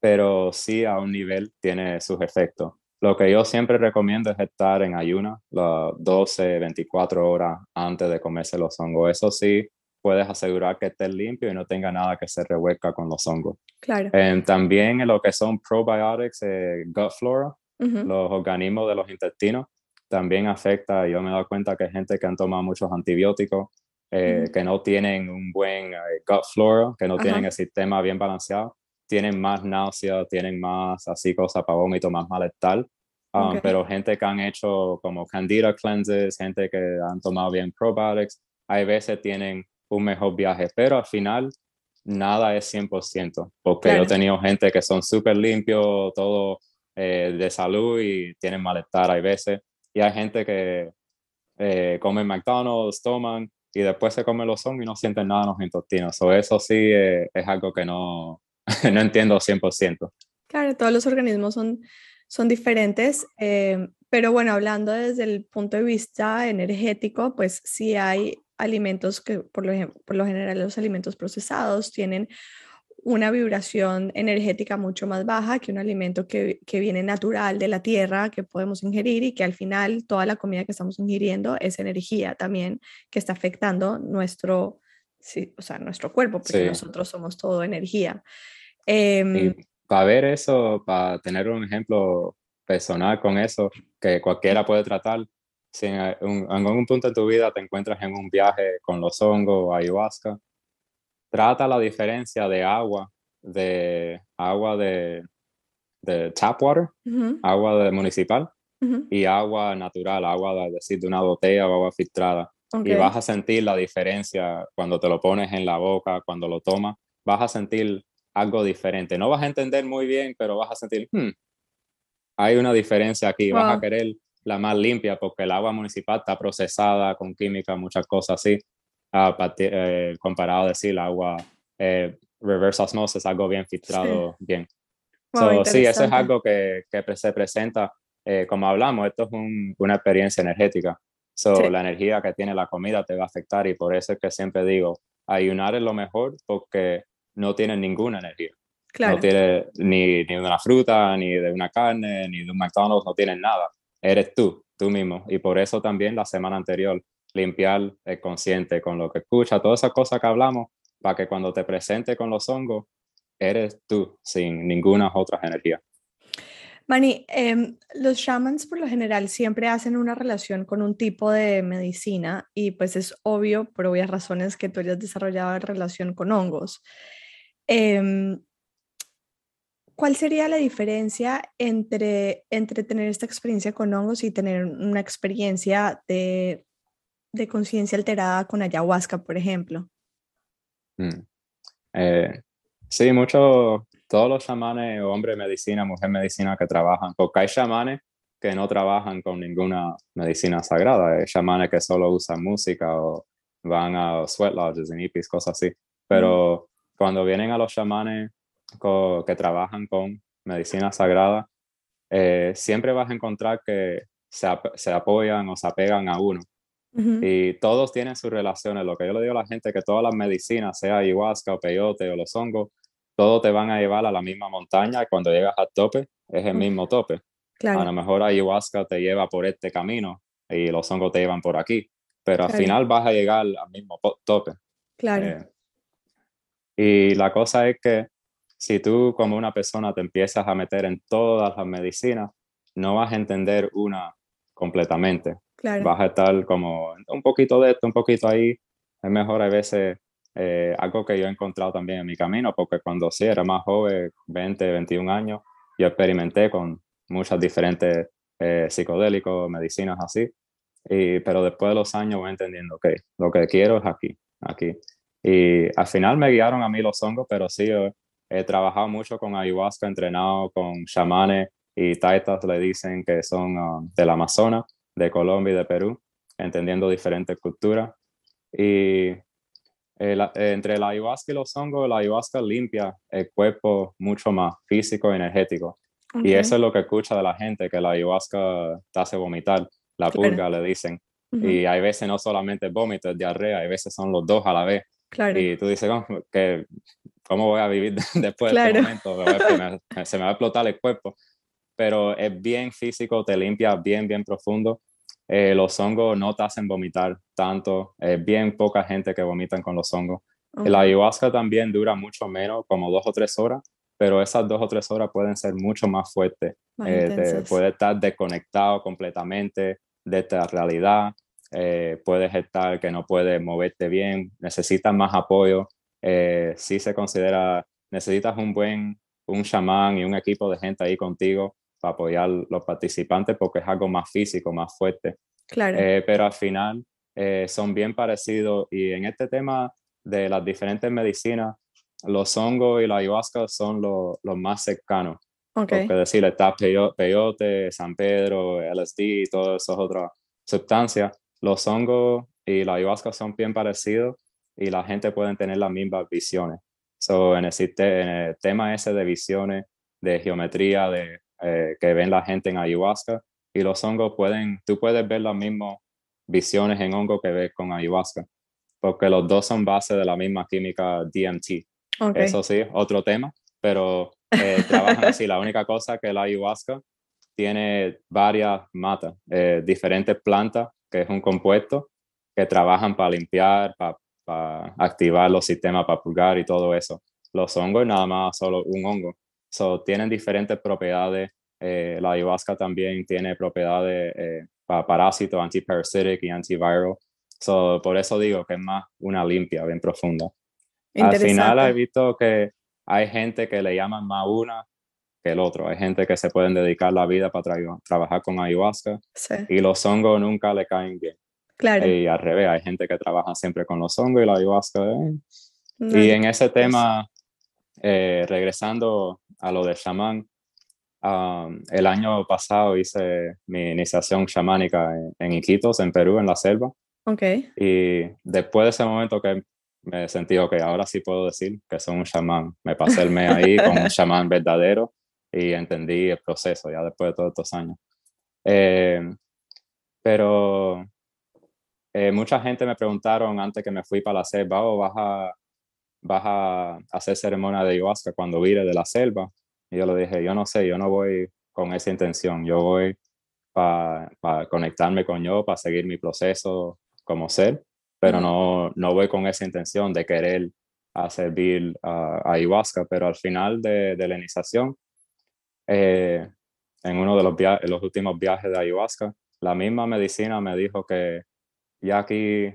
pero sí a un nivel tiene sus efectos. Lo que yo siempre recomiendo es estar en ayuna las 12, 24 horas antes de comerse los hongos. Eso sí, puedes asegurar que esté limpio y no tenga nada que se revuelca con los hongos. Claro. Eh, también en lo que son probiotics, eh, gut flora, los organismos de los intestinos, también afecta. Yo me he dado cuenta que hay gente que han tomado muchos antibióticos, eh, que no tienen un buen gut flora, que no tienen el sistema bien balanceado, tienen más náuseas, tienen más así cosas para vómito, más malestar. Um, pero gente que han hecho como candida cleanses, gente que han tomado bien probiotics, hay veces tienen un mejor viaje, pero al final nada es 100%, porque yo he tenido gente que son súper limpios, todo eh, de salud y tienen malestar hay veces, y hay gente que eh, comen McDonald's, toman y después se comen los hongos y no sienten nada en los intestinos. Eso sí eh, es algo que no, no entiendo 100%. Claro, todos los organismos son, son diferentes, pero bueno, hablando desde el punto de vista energético, pues sí hay alimentos que por lo, por lo general los alimentos procesados tienen una vibración energética mucho más baja que un alimento que, que, viene natural de la tierra, que podemos ingerir y que al final toda la comida que estamos ingiriendo es energía también que está afectando nuestro, sí, o sea, nuestro cuerpo, porque nosotros somos todo energía. Eh, para ver eso, para tener un ejemplo personal con eso, que cualquiera puede tratar, si en, algún punto de tu vida te encuentras en un viaje con los hongos o ayahuasca, trata la diferencia de agua, de agua de, de tap water, agua de municipal, y agua natural, agua de, decir, de una botella o agua filtrada. Y vas a sentir la diferencia cuando te lo pones en la boca, cuando lo tomas, vas a sentir algo diferente. No vas a entender muy bien, pero vas a sentir, hmm, hay una diferencia aquí, vas a querer la más limpia porque el agua municipal está procesada con química, muchas cosas así, eh, comparado a decir el agua eh, reverse osmosis, algo bien filtrado, bien. sí, eso es algo que, que se presenta, eh, como hablamos, esto es una experiencia energética. So, La energía que tiene la comida te va a afectar y por eso es que siempre digo, ayunar es lo mejor porque no tiene ninguna energía. No tiene ni, ni de una fruta, ni de una carne, ni de un McDonald's, no tiene nada eres tú, tú mismo. Y por eso también la semana anterior, limpiar el consciente con lo que escucha, todas esas cosas que hablamos, para que cuando te presente con los hongos, eres tú, sin ninguna otra energía. Mani, em, los shamans por lo general siempre hacen una relación con un tipo de medicina y pues es obvio, por obvias razones, que tú hayas desarrollado relación con hongos. Eh, ¿Cuál sería la diferencia entre, entre tener esta experiencia con hongos y tener una experiencia de, de conciencia alterada con ayahuasca, por ejemplo? Mm. Eh, sí, muchos, todos los chamanes, hombre medicina, mujer medicina que trabajan, porque hay chamanes que no trabajan con ninguna medicina sagrada, hay chamanes que solo usan música o van a sweat lodges en hippies, cosas así. Pero cuando vienen a los chamanes que trabajan con medicina sagrada, eh, siempre vas a encontrar que se, se, apoyan o se apegan a uno. Y todos tienen sus relaciones. Lo que yo le digo a la gente que todas las medicinas, sea ayahuasca o peyote o los hongos, todos te van a llevar a la misma montaña y cuando llegas al tope es el mismo tope. A lo mejor ayahuasca te lleva por este camino y los hongos te llevan por aquí, pero al final vas a llegar al mismo tope. Claro. Eh, y la cosa es que si tú como una persona te empiezas a meter en todas las medicinas, no vas a entender una completamente. Claro. Vas a estar como un poquito de esto, un poquito ahí. Es mejor a veces eh, algo que yo he encontrado también en mi camino, porque cuando sí era más joven, 20, 21 años, yo experimenté con muchas diferentes eh, psicodélicos, medicinas así, y, pero después de los años voy entendiendo, ok, lo que quiero es aquí, aquí. Y al final me guiaron a mí los hongos, pero sí, he trabajado mucho con ayahuasca, entrenado con chamanes y taitas, le dicen que son um, del Amazonas, de Colombia y de Perú, entendiendo diferentes culturas. Y entre la ayahuasca y los hongos, la ayahuasca limpia el cuerpo mucho más físico y energético. Y eso es lo que escucha de la gente, que la ayahuasca te hace vomitar, la purga le dicen. Y hay veces no solamente vómito, es diarrea, hay veces son los dos a la vez. Claro. Y tú dices, ¿cómo, que, ¿cómo voy a vivir después de este momento? se me va a explotar el cuerpo. Pero es bien físico, te limpia bien, bien profundo. Eh, los hongos no te hacen vomitar tanto, es bien poca gente que vomitan con los hongos. La ayahuasca también dura mucho menos, como dos o tres horas, pero esas dos o tres horas pueden ser mucho más fuertes. Eh, puedes estar desconectado completamente de esta realidad, eh, puedes estar que no puedes moverte bien, necesitas más apoyo. Eh, si se considera, necesitas un buen, un chamán y un equipo de gente ahí contigo para apoyar los participantes porque es algo más físico, más fuerte. Claro. Eh, pero al final eh, son bien parecidos y en este tema de las diferentes medicinas, los hongos y la ayahuasca son los más cercanos. Okay. Porque decir, está peyote, San Pedro, LSD, todas esas otras sustancias. Los hongos y la ayahuasca son bien parecidos y la gente puede tener las mismas visiones. So, en, el, tema ese de visiones, de geometría, de eh, que ven la gente en ayahuasca y los hongos pueden, tú puedes ver las mismas visiones en hongo que ves con ayahuasca, porque los dos son base de la misma química DMT. Eso sí, otro tema, pero eh, trabajan así. La única cosa que la ayahuasca tiene varias matas, eh, diferentes plantas, que es un compuesto, que trabajan para limpiar, para, para activar los sistemas, para purgar y todo eso. Los hongos nada más solo un hongo. So, tienen diferentes propiedades. Eh, la ayahuasca también tiene propiedades eh, para parásitos, antiparasitic y antiviral. So, por eso digo que es más una limpia, bien profunda. Al final he visto que hay gente que le llaman más una que el otro. Hay gente que se pueden dedicar la vida para trabajar con ayahuasca y los hongos nunca le caen bien. Claro. Y al revés, hay gente que trabaja siempre con los hongos y la ayahuasca. Eh. Y en ese tema, eh, regresando a lo de chamán, um, el año pasado hice mi iniciación chamánica en, Iquitos, en Perú, en la selva. Okay. Y después de ese momento que me sentí, ok, ahora sí puedo decir que soy un chamán. Me pasé el mes ahí con un chamán verdadero y entendí el proceso ya después de todos estos años. Eh, pero eh, mucha gente me preguntaron antes que me fui para la selva, ¿o oh, vas a vas a hacer ceremonia de ayahuasca cuando vire de la selva. Y yo le dije, yo no sé, yo no voy con esa intención, yo voy para conectarme con yo, para seguir mi proceso como ser, pero no, no voy con esa intención de querer a servir a, ayahuasca, pero al final de, de la iniciación, eh, en uno de los, los últimos viajes de ayahuasca, la misma medicina me dijo que ya aquí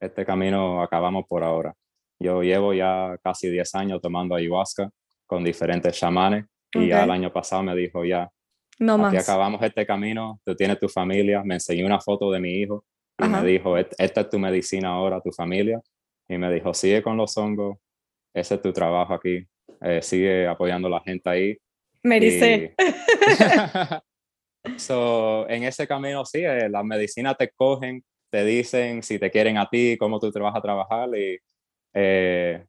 este camino acabamos por ahora. Yo llevo ya casi 10 años tomando ayahuasca con diferentes chamanes y ya el año pasado me dijo ya, no aquí acabamos este camino, tú tienes tu familia, me enseñó una foto de mi hijo y me dijo, esta es tu medicina ahora, tu familia. Y me dijo, sigue con los hongos, ese es tu trabajo aquí, eh, sigue apoyando a la gente ahí. Me dice. so, en ese camino sí, eh, las medicinas te cogen, te dicen si te quieren a ti, cómo tú te vas a trabajar y eh,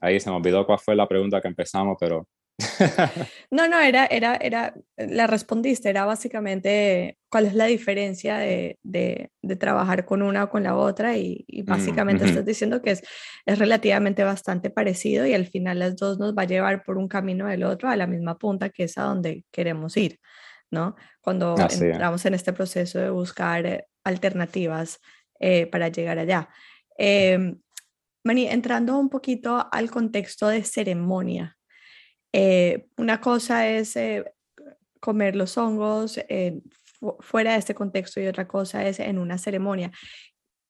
ahí se me olvidó cuál fue la pregunta que empezamos, pero... no, no, era, era, era, la respondiste, era básicamente cuál es la diferencia de, de, trabajar con una o con la otra y, y mm, básicamente estás diciendo que es, es relativamente bastante parecido y al final las dos nos va a llevar por un camino del otro a la misma punta que es a donde queremos ir, ¿no? Cuando entramos en este proceso de buscar eh, alternativas eh, para llegar allá. Eh, Mani, entrando un poquito al contexto de ceremonia, eh, una cosa es, eh, comer los hongos fuera de este contexto y otra cosa es en una ceremonia.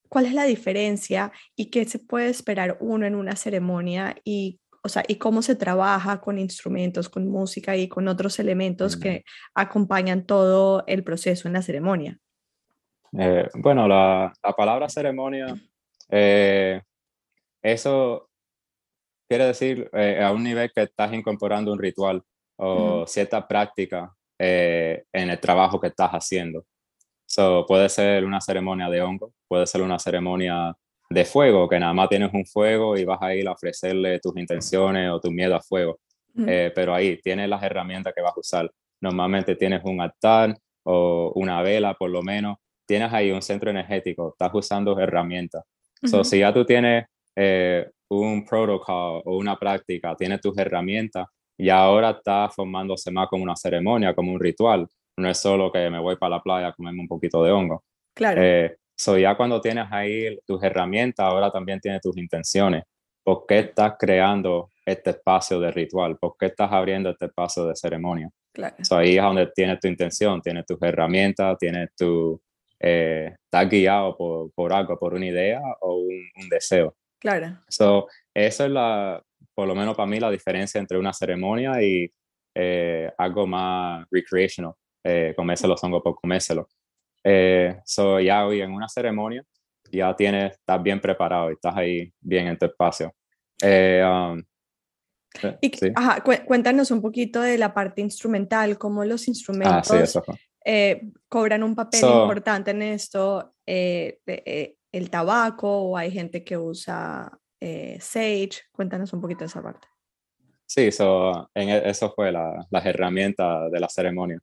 ¿Cuál es la diferencia y qué se puede esperar uno en una ceremonia y, o sea, y cómo se trabaja con instrumentos, con música y con otros elementos que acompañan todo el proceso en la ceremonia? Eh, bueno, la, la, palabra ceremonia, eh, eso quiere decir eh, a un nivel que estás incorporando un ritual o cierta práctica en el trabajo que estás haciendo. So, puede ser una ceremonia de hongo, puede ser una ceremonia de fuego, que nada más tienes un fuego y vas a ir a ofrecerle tus intenciones o tu miedo a fuego. pero ahí tienes las herramientas que vas a usar. Normalmente tienes un altar o una vela, por lo menos, tienes ahí un centro energético, estás usando herramientas. So, si ya tú tienes eh, un protocolo o una práctica, tienes tus herramientas y ahora estás formándose más como una ceremonia, como un ritual. No es solo que me voy para la playa a comerme un poquito de hongo. Claro. Eh, so ya cuando tienes ahí tus herramientas, ahora también tienes tus intenciones. ¿Por qué estás creando este espacio de ritual? ¿Por qué estás abriendo este espacio de ceremonia? Claro. So ahí es donde tienes tu intención, tienes tus herramientas, tienes tu, eh, estás guiado por, por, algo, por una idea o un, deseo. Claro. So, eso es la, por lo menos para mí, la diferencia entre una ceremonia y eh, algo más recreational, eh, comérselo los hongos por comérselo. Eh, so, ya hoy en una ceremonia ya tienes, estás bien preparado y estás ahí bien en tu espacio. Eh, um, y, ajá, cuéntanos un poquito de la parte instrumental, cómo los instrumentos ah, sí, eh, cobran un papel importante en esto, eh, eh, el tabaco o hay gente que usa sage. Cuéntanos un poquito de esa parte. Sí, en e, eso fue la, las herramientas de la ceremonia.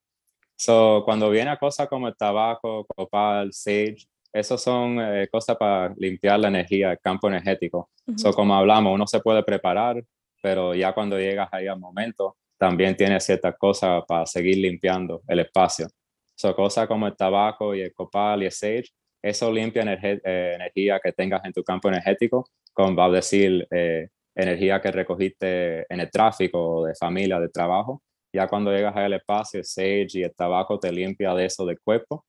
So, cuando viene a cosas como el tabaco, copal, sage, esos son cosas para limpiar la energía, el campo energético. so, como hablamos, uno se puede preparar, pero ya cuando llegas ahí al momento, también tiene ciertas cosas para seguir limpiando el espacio. So, cosas como el tabaco y el copal y el sage, eso limpia eh, energía que tengas en tu campo energético, como va a decir eh, energía que recogiste en el tráfico, de familia, de trabajo. Ya cuando llegas al espacio, sage y el tabaco te limpia de eso del cuerpo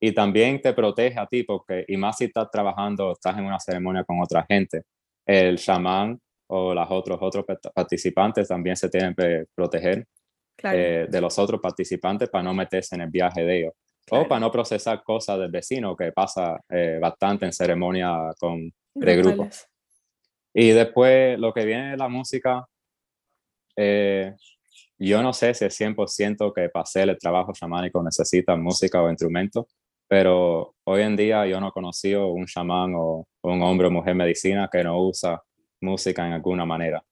y también te protege a ti, porque, y más si estás trabajando, estás en una ceremonia con otra gente, el chamán o los otros, otros participantes también se tienen que proteger eh, de los otros participantes para no meterse en el viaje de ellos. O para no procesar cosas del vecino, que pasa eh, bastante en ceremonia con, de grupo. Y después lo que viene de la música, eh, yo no sé si es 100% que para hacer el trabajo chamánico necesita música o instrumento, pero hoy en día yo no he conocido un chamán o un hombre o mujer medicina que no usa música en alguna manera.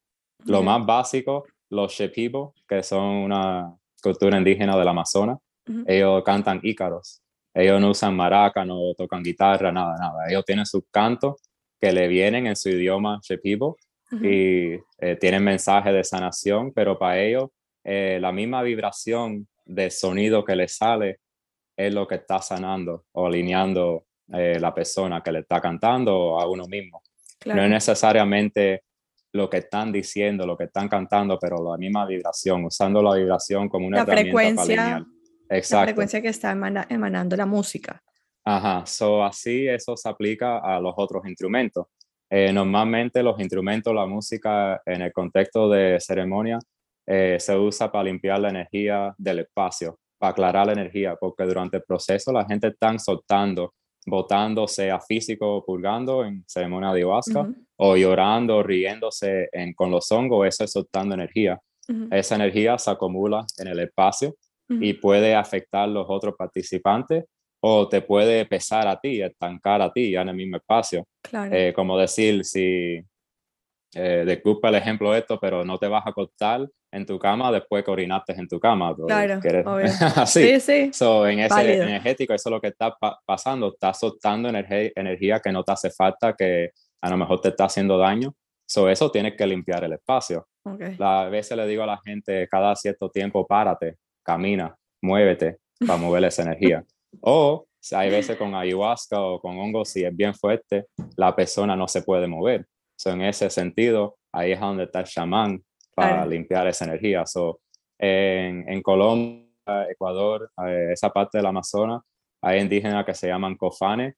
Lo más básico los Shepibo, que son una cultura indígena del Amazonas, ellos cantan ícaros. Ellos no usan maraca, no tocan guitarra, nada, nada. Ellos tienen sus cantos que le vienen en su idioma Shepibo y eh, tienen mensajes de sanación, pero para ellos eh, la misma vibración de sonido que les sale es lo que está sanando o alineando eh, la persona que le está cantando a uno mismo. No es necesariamente lo que están diciendo, lo que están cantando, pero la misma vibración, usando la vibración como una la frecuencia, Exacto. La frecuencia que está emanando la música. Ajá, so así eso se aplica a los otros instrumentos. Eh, normalmente los instrumentos, la música en el contexto de ceremonia eh, se usa para limpiar la energía del espacio, para aclarar la energía, porque durante el proceso la gente está soltando votando, sea físico o purgando en ceremonia de ayahuasca, o llorando, riéndose en, con los hongos, eso es soltando energía. Esa energía se acumula en el espacio y puede afectar a los otros participantes o te puede pesar a ti, estancar a ti en el mismo espacio. Eh, como decir, si eh, disculpa el ejemplo de esto, pero no te vas a acostar en tu cama después que orinaste en tu cama. Claro, Así. Sí, sí. So, en ese energético, eso es lo que está pasando. Estás soltando energía que no te hace falta, que a lo mejor te está haciendo daño. So, eso tienes que limpiar el espacio. A veces le digo a la gente, cada cierto tiempo, párate, camina, muévete para mover esa energía. O hay veces con ayahuasca o con hongos, si es bien fuerte, la persona no se puede mover en ese sentido, ahí es donde está el chamán para limpiar esa energía. So, en, en, Colombia Ecuador, esa parte del Amazonas, hay indígenas que se llaman cofane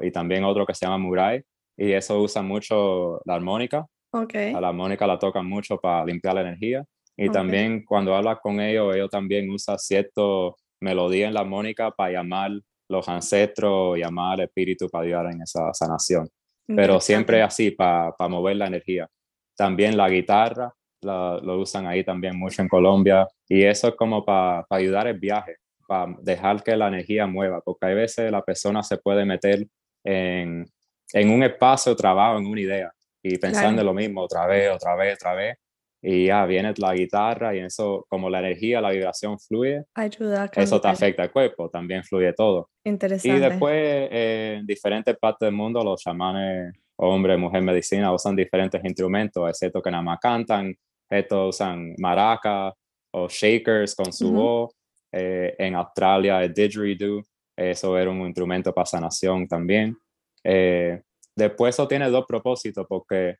y también otro que se llama muray, y eso usa mucho la armónica. Okay. A la armónica la tocan mucho para limpiar la energía. Y también cuando hablas con ellos, ellos también usan cierto melodía en la armónica para llamar los ancestros, llamar al espíritu para ayudar en esa sanación. Pero siempre así, para mover la energía. También la guitarra, lo usan ahí también mucho en Colombia. Y eso es como para ayudar el viaje, para dejar que la energía mueva, porque hay veces la persona se puede meter en, en un espacio, trabajo, en una idea, y pensando en lo mismo otra vez, otra vez, otra vez y ya viene la guitarra y eso, como la energía, la vibración fluye, ayuda eso te afecta al cuerpo, también fluye todo. Interesante. Y después, eh, en diferentes partes del mundo, los chamanes, hombre, mujer, medicina, usan diferentes instrumentos, excepto que nada más cantan, estos usan maracas o shakers con su voz. Eh, en Australia, el didgeridoo, eso era un instrumento para sanación también. Eh, después eso tiene dos propósitos, porque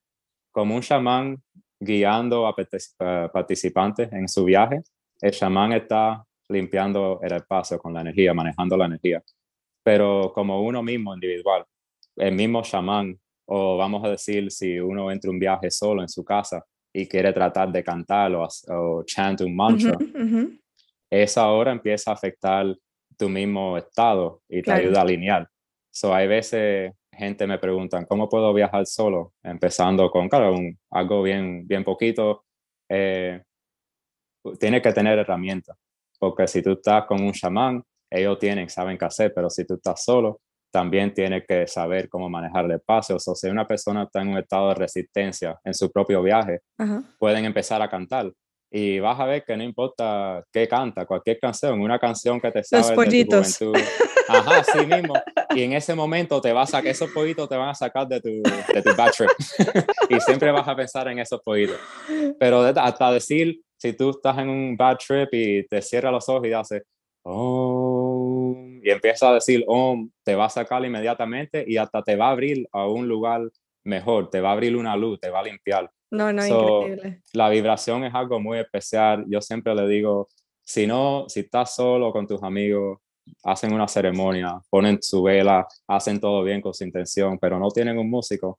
como un chamán guiando a participantes en su viaje, el chamán está limpiando el espacio con la energía, manejando la energía. Pero como uno mismo individual, el mismo chamán, o vamos a decir, si uno entra un viaje solo en su casa y quiere tratar de cantar o, o chant un mantra, esa hora empieza a afectar tu mismo estado y te ayuda a alinear. So, hay veces gente me pregunta, ¿cómo puedo viajar solo? Empezando con, claro, un, algo bien, bien poquito. Eh, tienes que tener herramientas, porque si tú estás con un chamán, ellos tienen, saben qué hacer, pero si tú estás solo, también tienes que saber cómo manejar el espacio. O sea, si una persona está en un estado de resistencia en su propio viaje, pueden empezar a cantar y vas a ver que no importa qué canta, cualquier canción, una canción que te sabes de tu juventud. Ajá, sí mismo. Y en ese momento te vas a esos pollitos te van a sacar de tu, de tu bad trip. y siempre vas a pensar en esos pollitos. Pero hasta decir, si tú estás en un bad trip y te cierras los ojos y haces, oh, y empiezas a decir, oh, te va a sacar inmediatamente y hasta te va a abrir a un lugar mejor, te va a abrir una luz, te va a limpiar. No, no, increíble. La vibración es algo muy especial. Yo siempre le digo, si no, si estás solo con tus amigos, hacen una ceremonia, ponen su vela, hacen todo bien con su intención, pero no tienen un músico.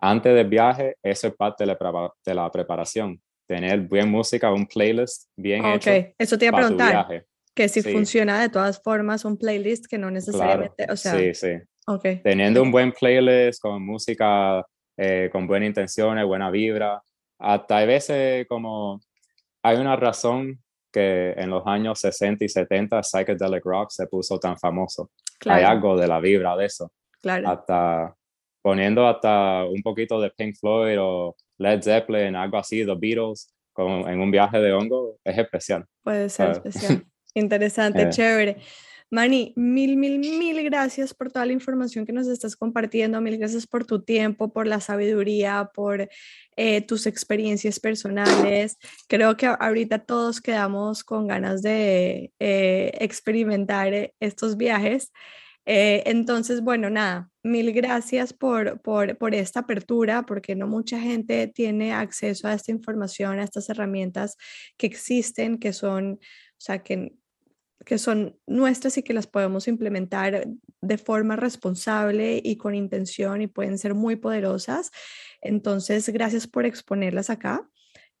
Antes del viaje, eso es parte de la, de la preparación. Tener bien música, un playlist bien hecho. Ok, eso te iba a preguntar. Que si funciona de todas formas un playlist que no necesariamente, o sea. Sí, sí. Okay. Teniendo un buen playlist con música eh, con buenas intenciones, buena vibra. Hasta hay veces como hay una razón que en los años 60 y 70 psychedelic rock se puso tan famoso. Hay algo de la vibra de eso. Claro. Hasta poniendo hasta un poquito de Pink Floyd o Led Zeppelin, algo así, The Beatles, como en un viaje de hongo, es especial. Puede ser especial. Interesante, eh. chévere. Mani, mil, mil, mil gracias por toda la información que nos estás compartiendo, mil gracias por tu tiempo, por la sabiduría, por eh, tus experiencias personales. Creo que ahorita todos quedamos con ganas de eh, experimentar estos viajes. entonces, bueno, nada, mil gracias por, por, por esta apertura, porque no mucha gente tiene acceso a esta información, a estas herramientas que existen, que son, o sea, que que son nuestras y que las podemos implementar de forma responsable y con intención y pueden ser muy poderosas. Entonces, gracias por exponerlas acá.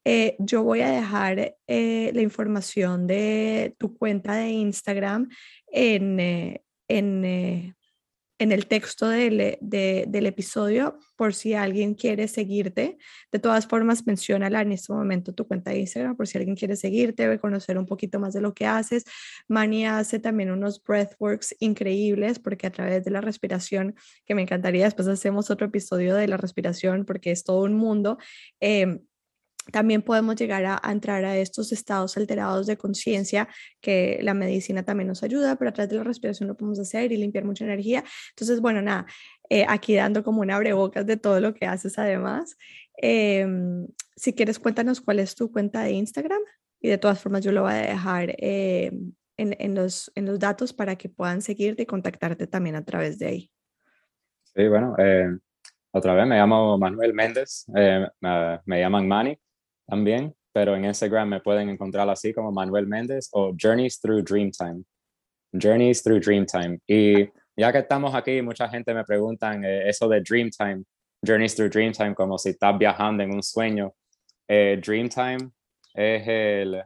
Eh, yo voy a dejar eh, la información de tu cuenta de Instagram en, eh, en, en el texto del, del, episodio por si alguien quiere seguirte. De todas formas, menciónala en este momento tu cuenta de Instagram por si alguien quiere seguirte conocer un poquito más de lo que haces. Mani hace también unos breathworks increíbles porque a través de la respiración, que me encantaría, después hacemos otro episodio de la respiración porque es todo un mundo. Eh, también podemos llegar a, entrar a estos estados alterados de conciencia que la medicina también nos ayuda, pero a través de la respiración lo podemos hacer y limpiar mucha energía. Entonces, bueno, nada, eh, aquí dando como un abrebocas de todo lo que haces además. Em, si quieres, cuéntanos cuál es tu cuenta de Instagram y de todas formas yo lo voy a dejar em, en, en, los, en los datos para que puedan seguirte y contactarte también a través de ahí. Sí, bueno, eh, otra vez me llamo Manuel Méndez, eh, me, llaman Manny también, pero en Instagram me pueden encontrar así como Manuel Méndez o Journeys Through Dreamtime. Journeys Through Dreamtime. Y ya que estamos aquí, mucha gente me pregunta eh, eso de Dreamtime, Journeys Through Dreamtime, como si estás viajando en un sueño. Eh, Dreamtime es el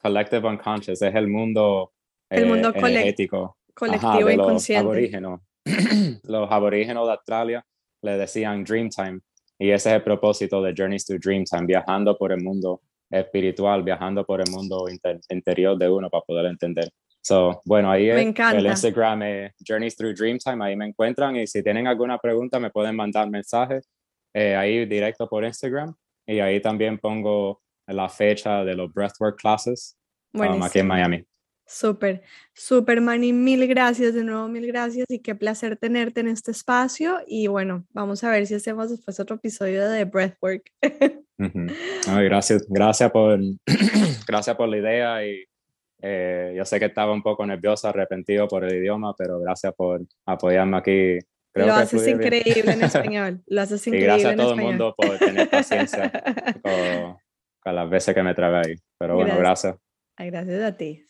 collective unconscious, es el mundo, el mundo eh, energético. Colectivo inconsciente. Los aborígenos. los aborígenos de Australia le decían Dreamtime. Y ese es el propósito de Journeys to Dreamtime, viajando por el mundo espiritual, viajando por el mundo interior de uno para poder entender. So, bueno, ahí es el Instagram Journeys Through Dreamtime, ahí me encuentran y si tienen alguna pregunta me pueden mandar mensajes eh, ahí directo por Instagram y ahí también pongo la fecha de los breathwork classes um, aquí en Miami. Súper, súper, Manny, mil gracias, de nuevo mil gracias y qué placer tenerte en este espacio y bueno, vamos a ver si hacemos después otro episodio de Breathwork. gracias, gracias por, gracias por la idea y eh, yo sé que estaba un poco nervioso, arrepentido por el idioma, pero gracias por apoyarme aquí. lo haces increíble en español, lo haces increíble Y gracias a todo el mundo por tener paciencia con, las veces que me trae ahí, pero bueno, gracias. Gracias a ti.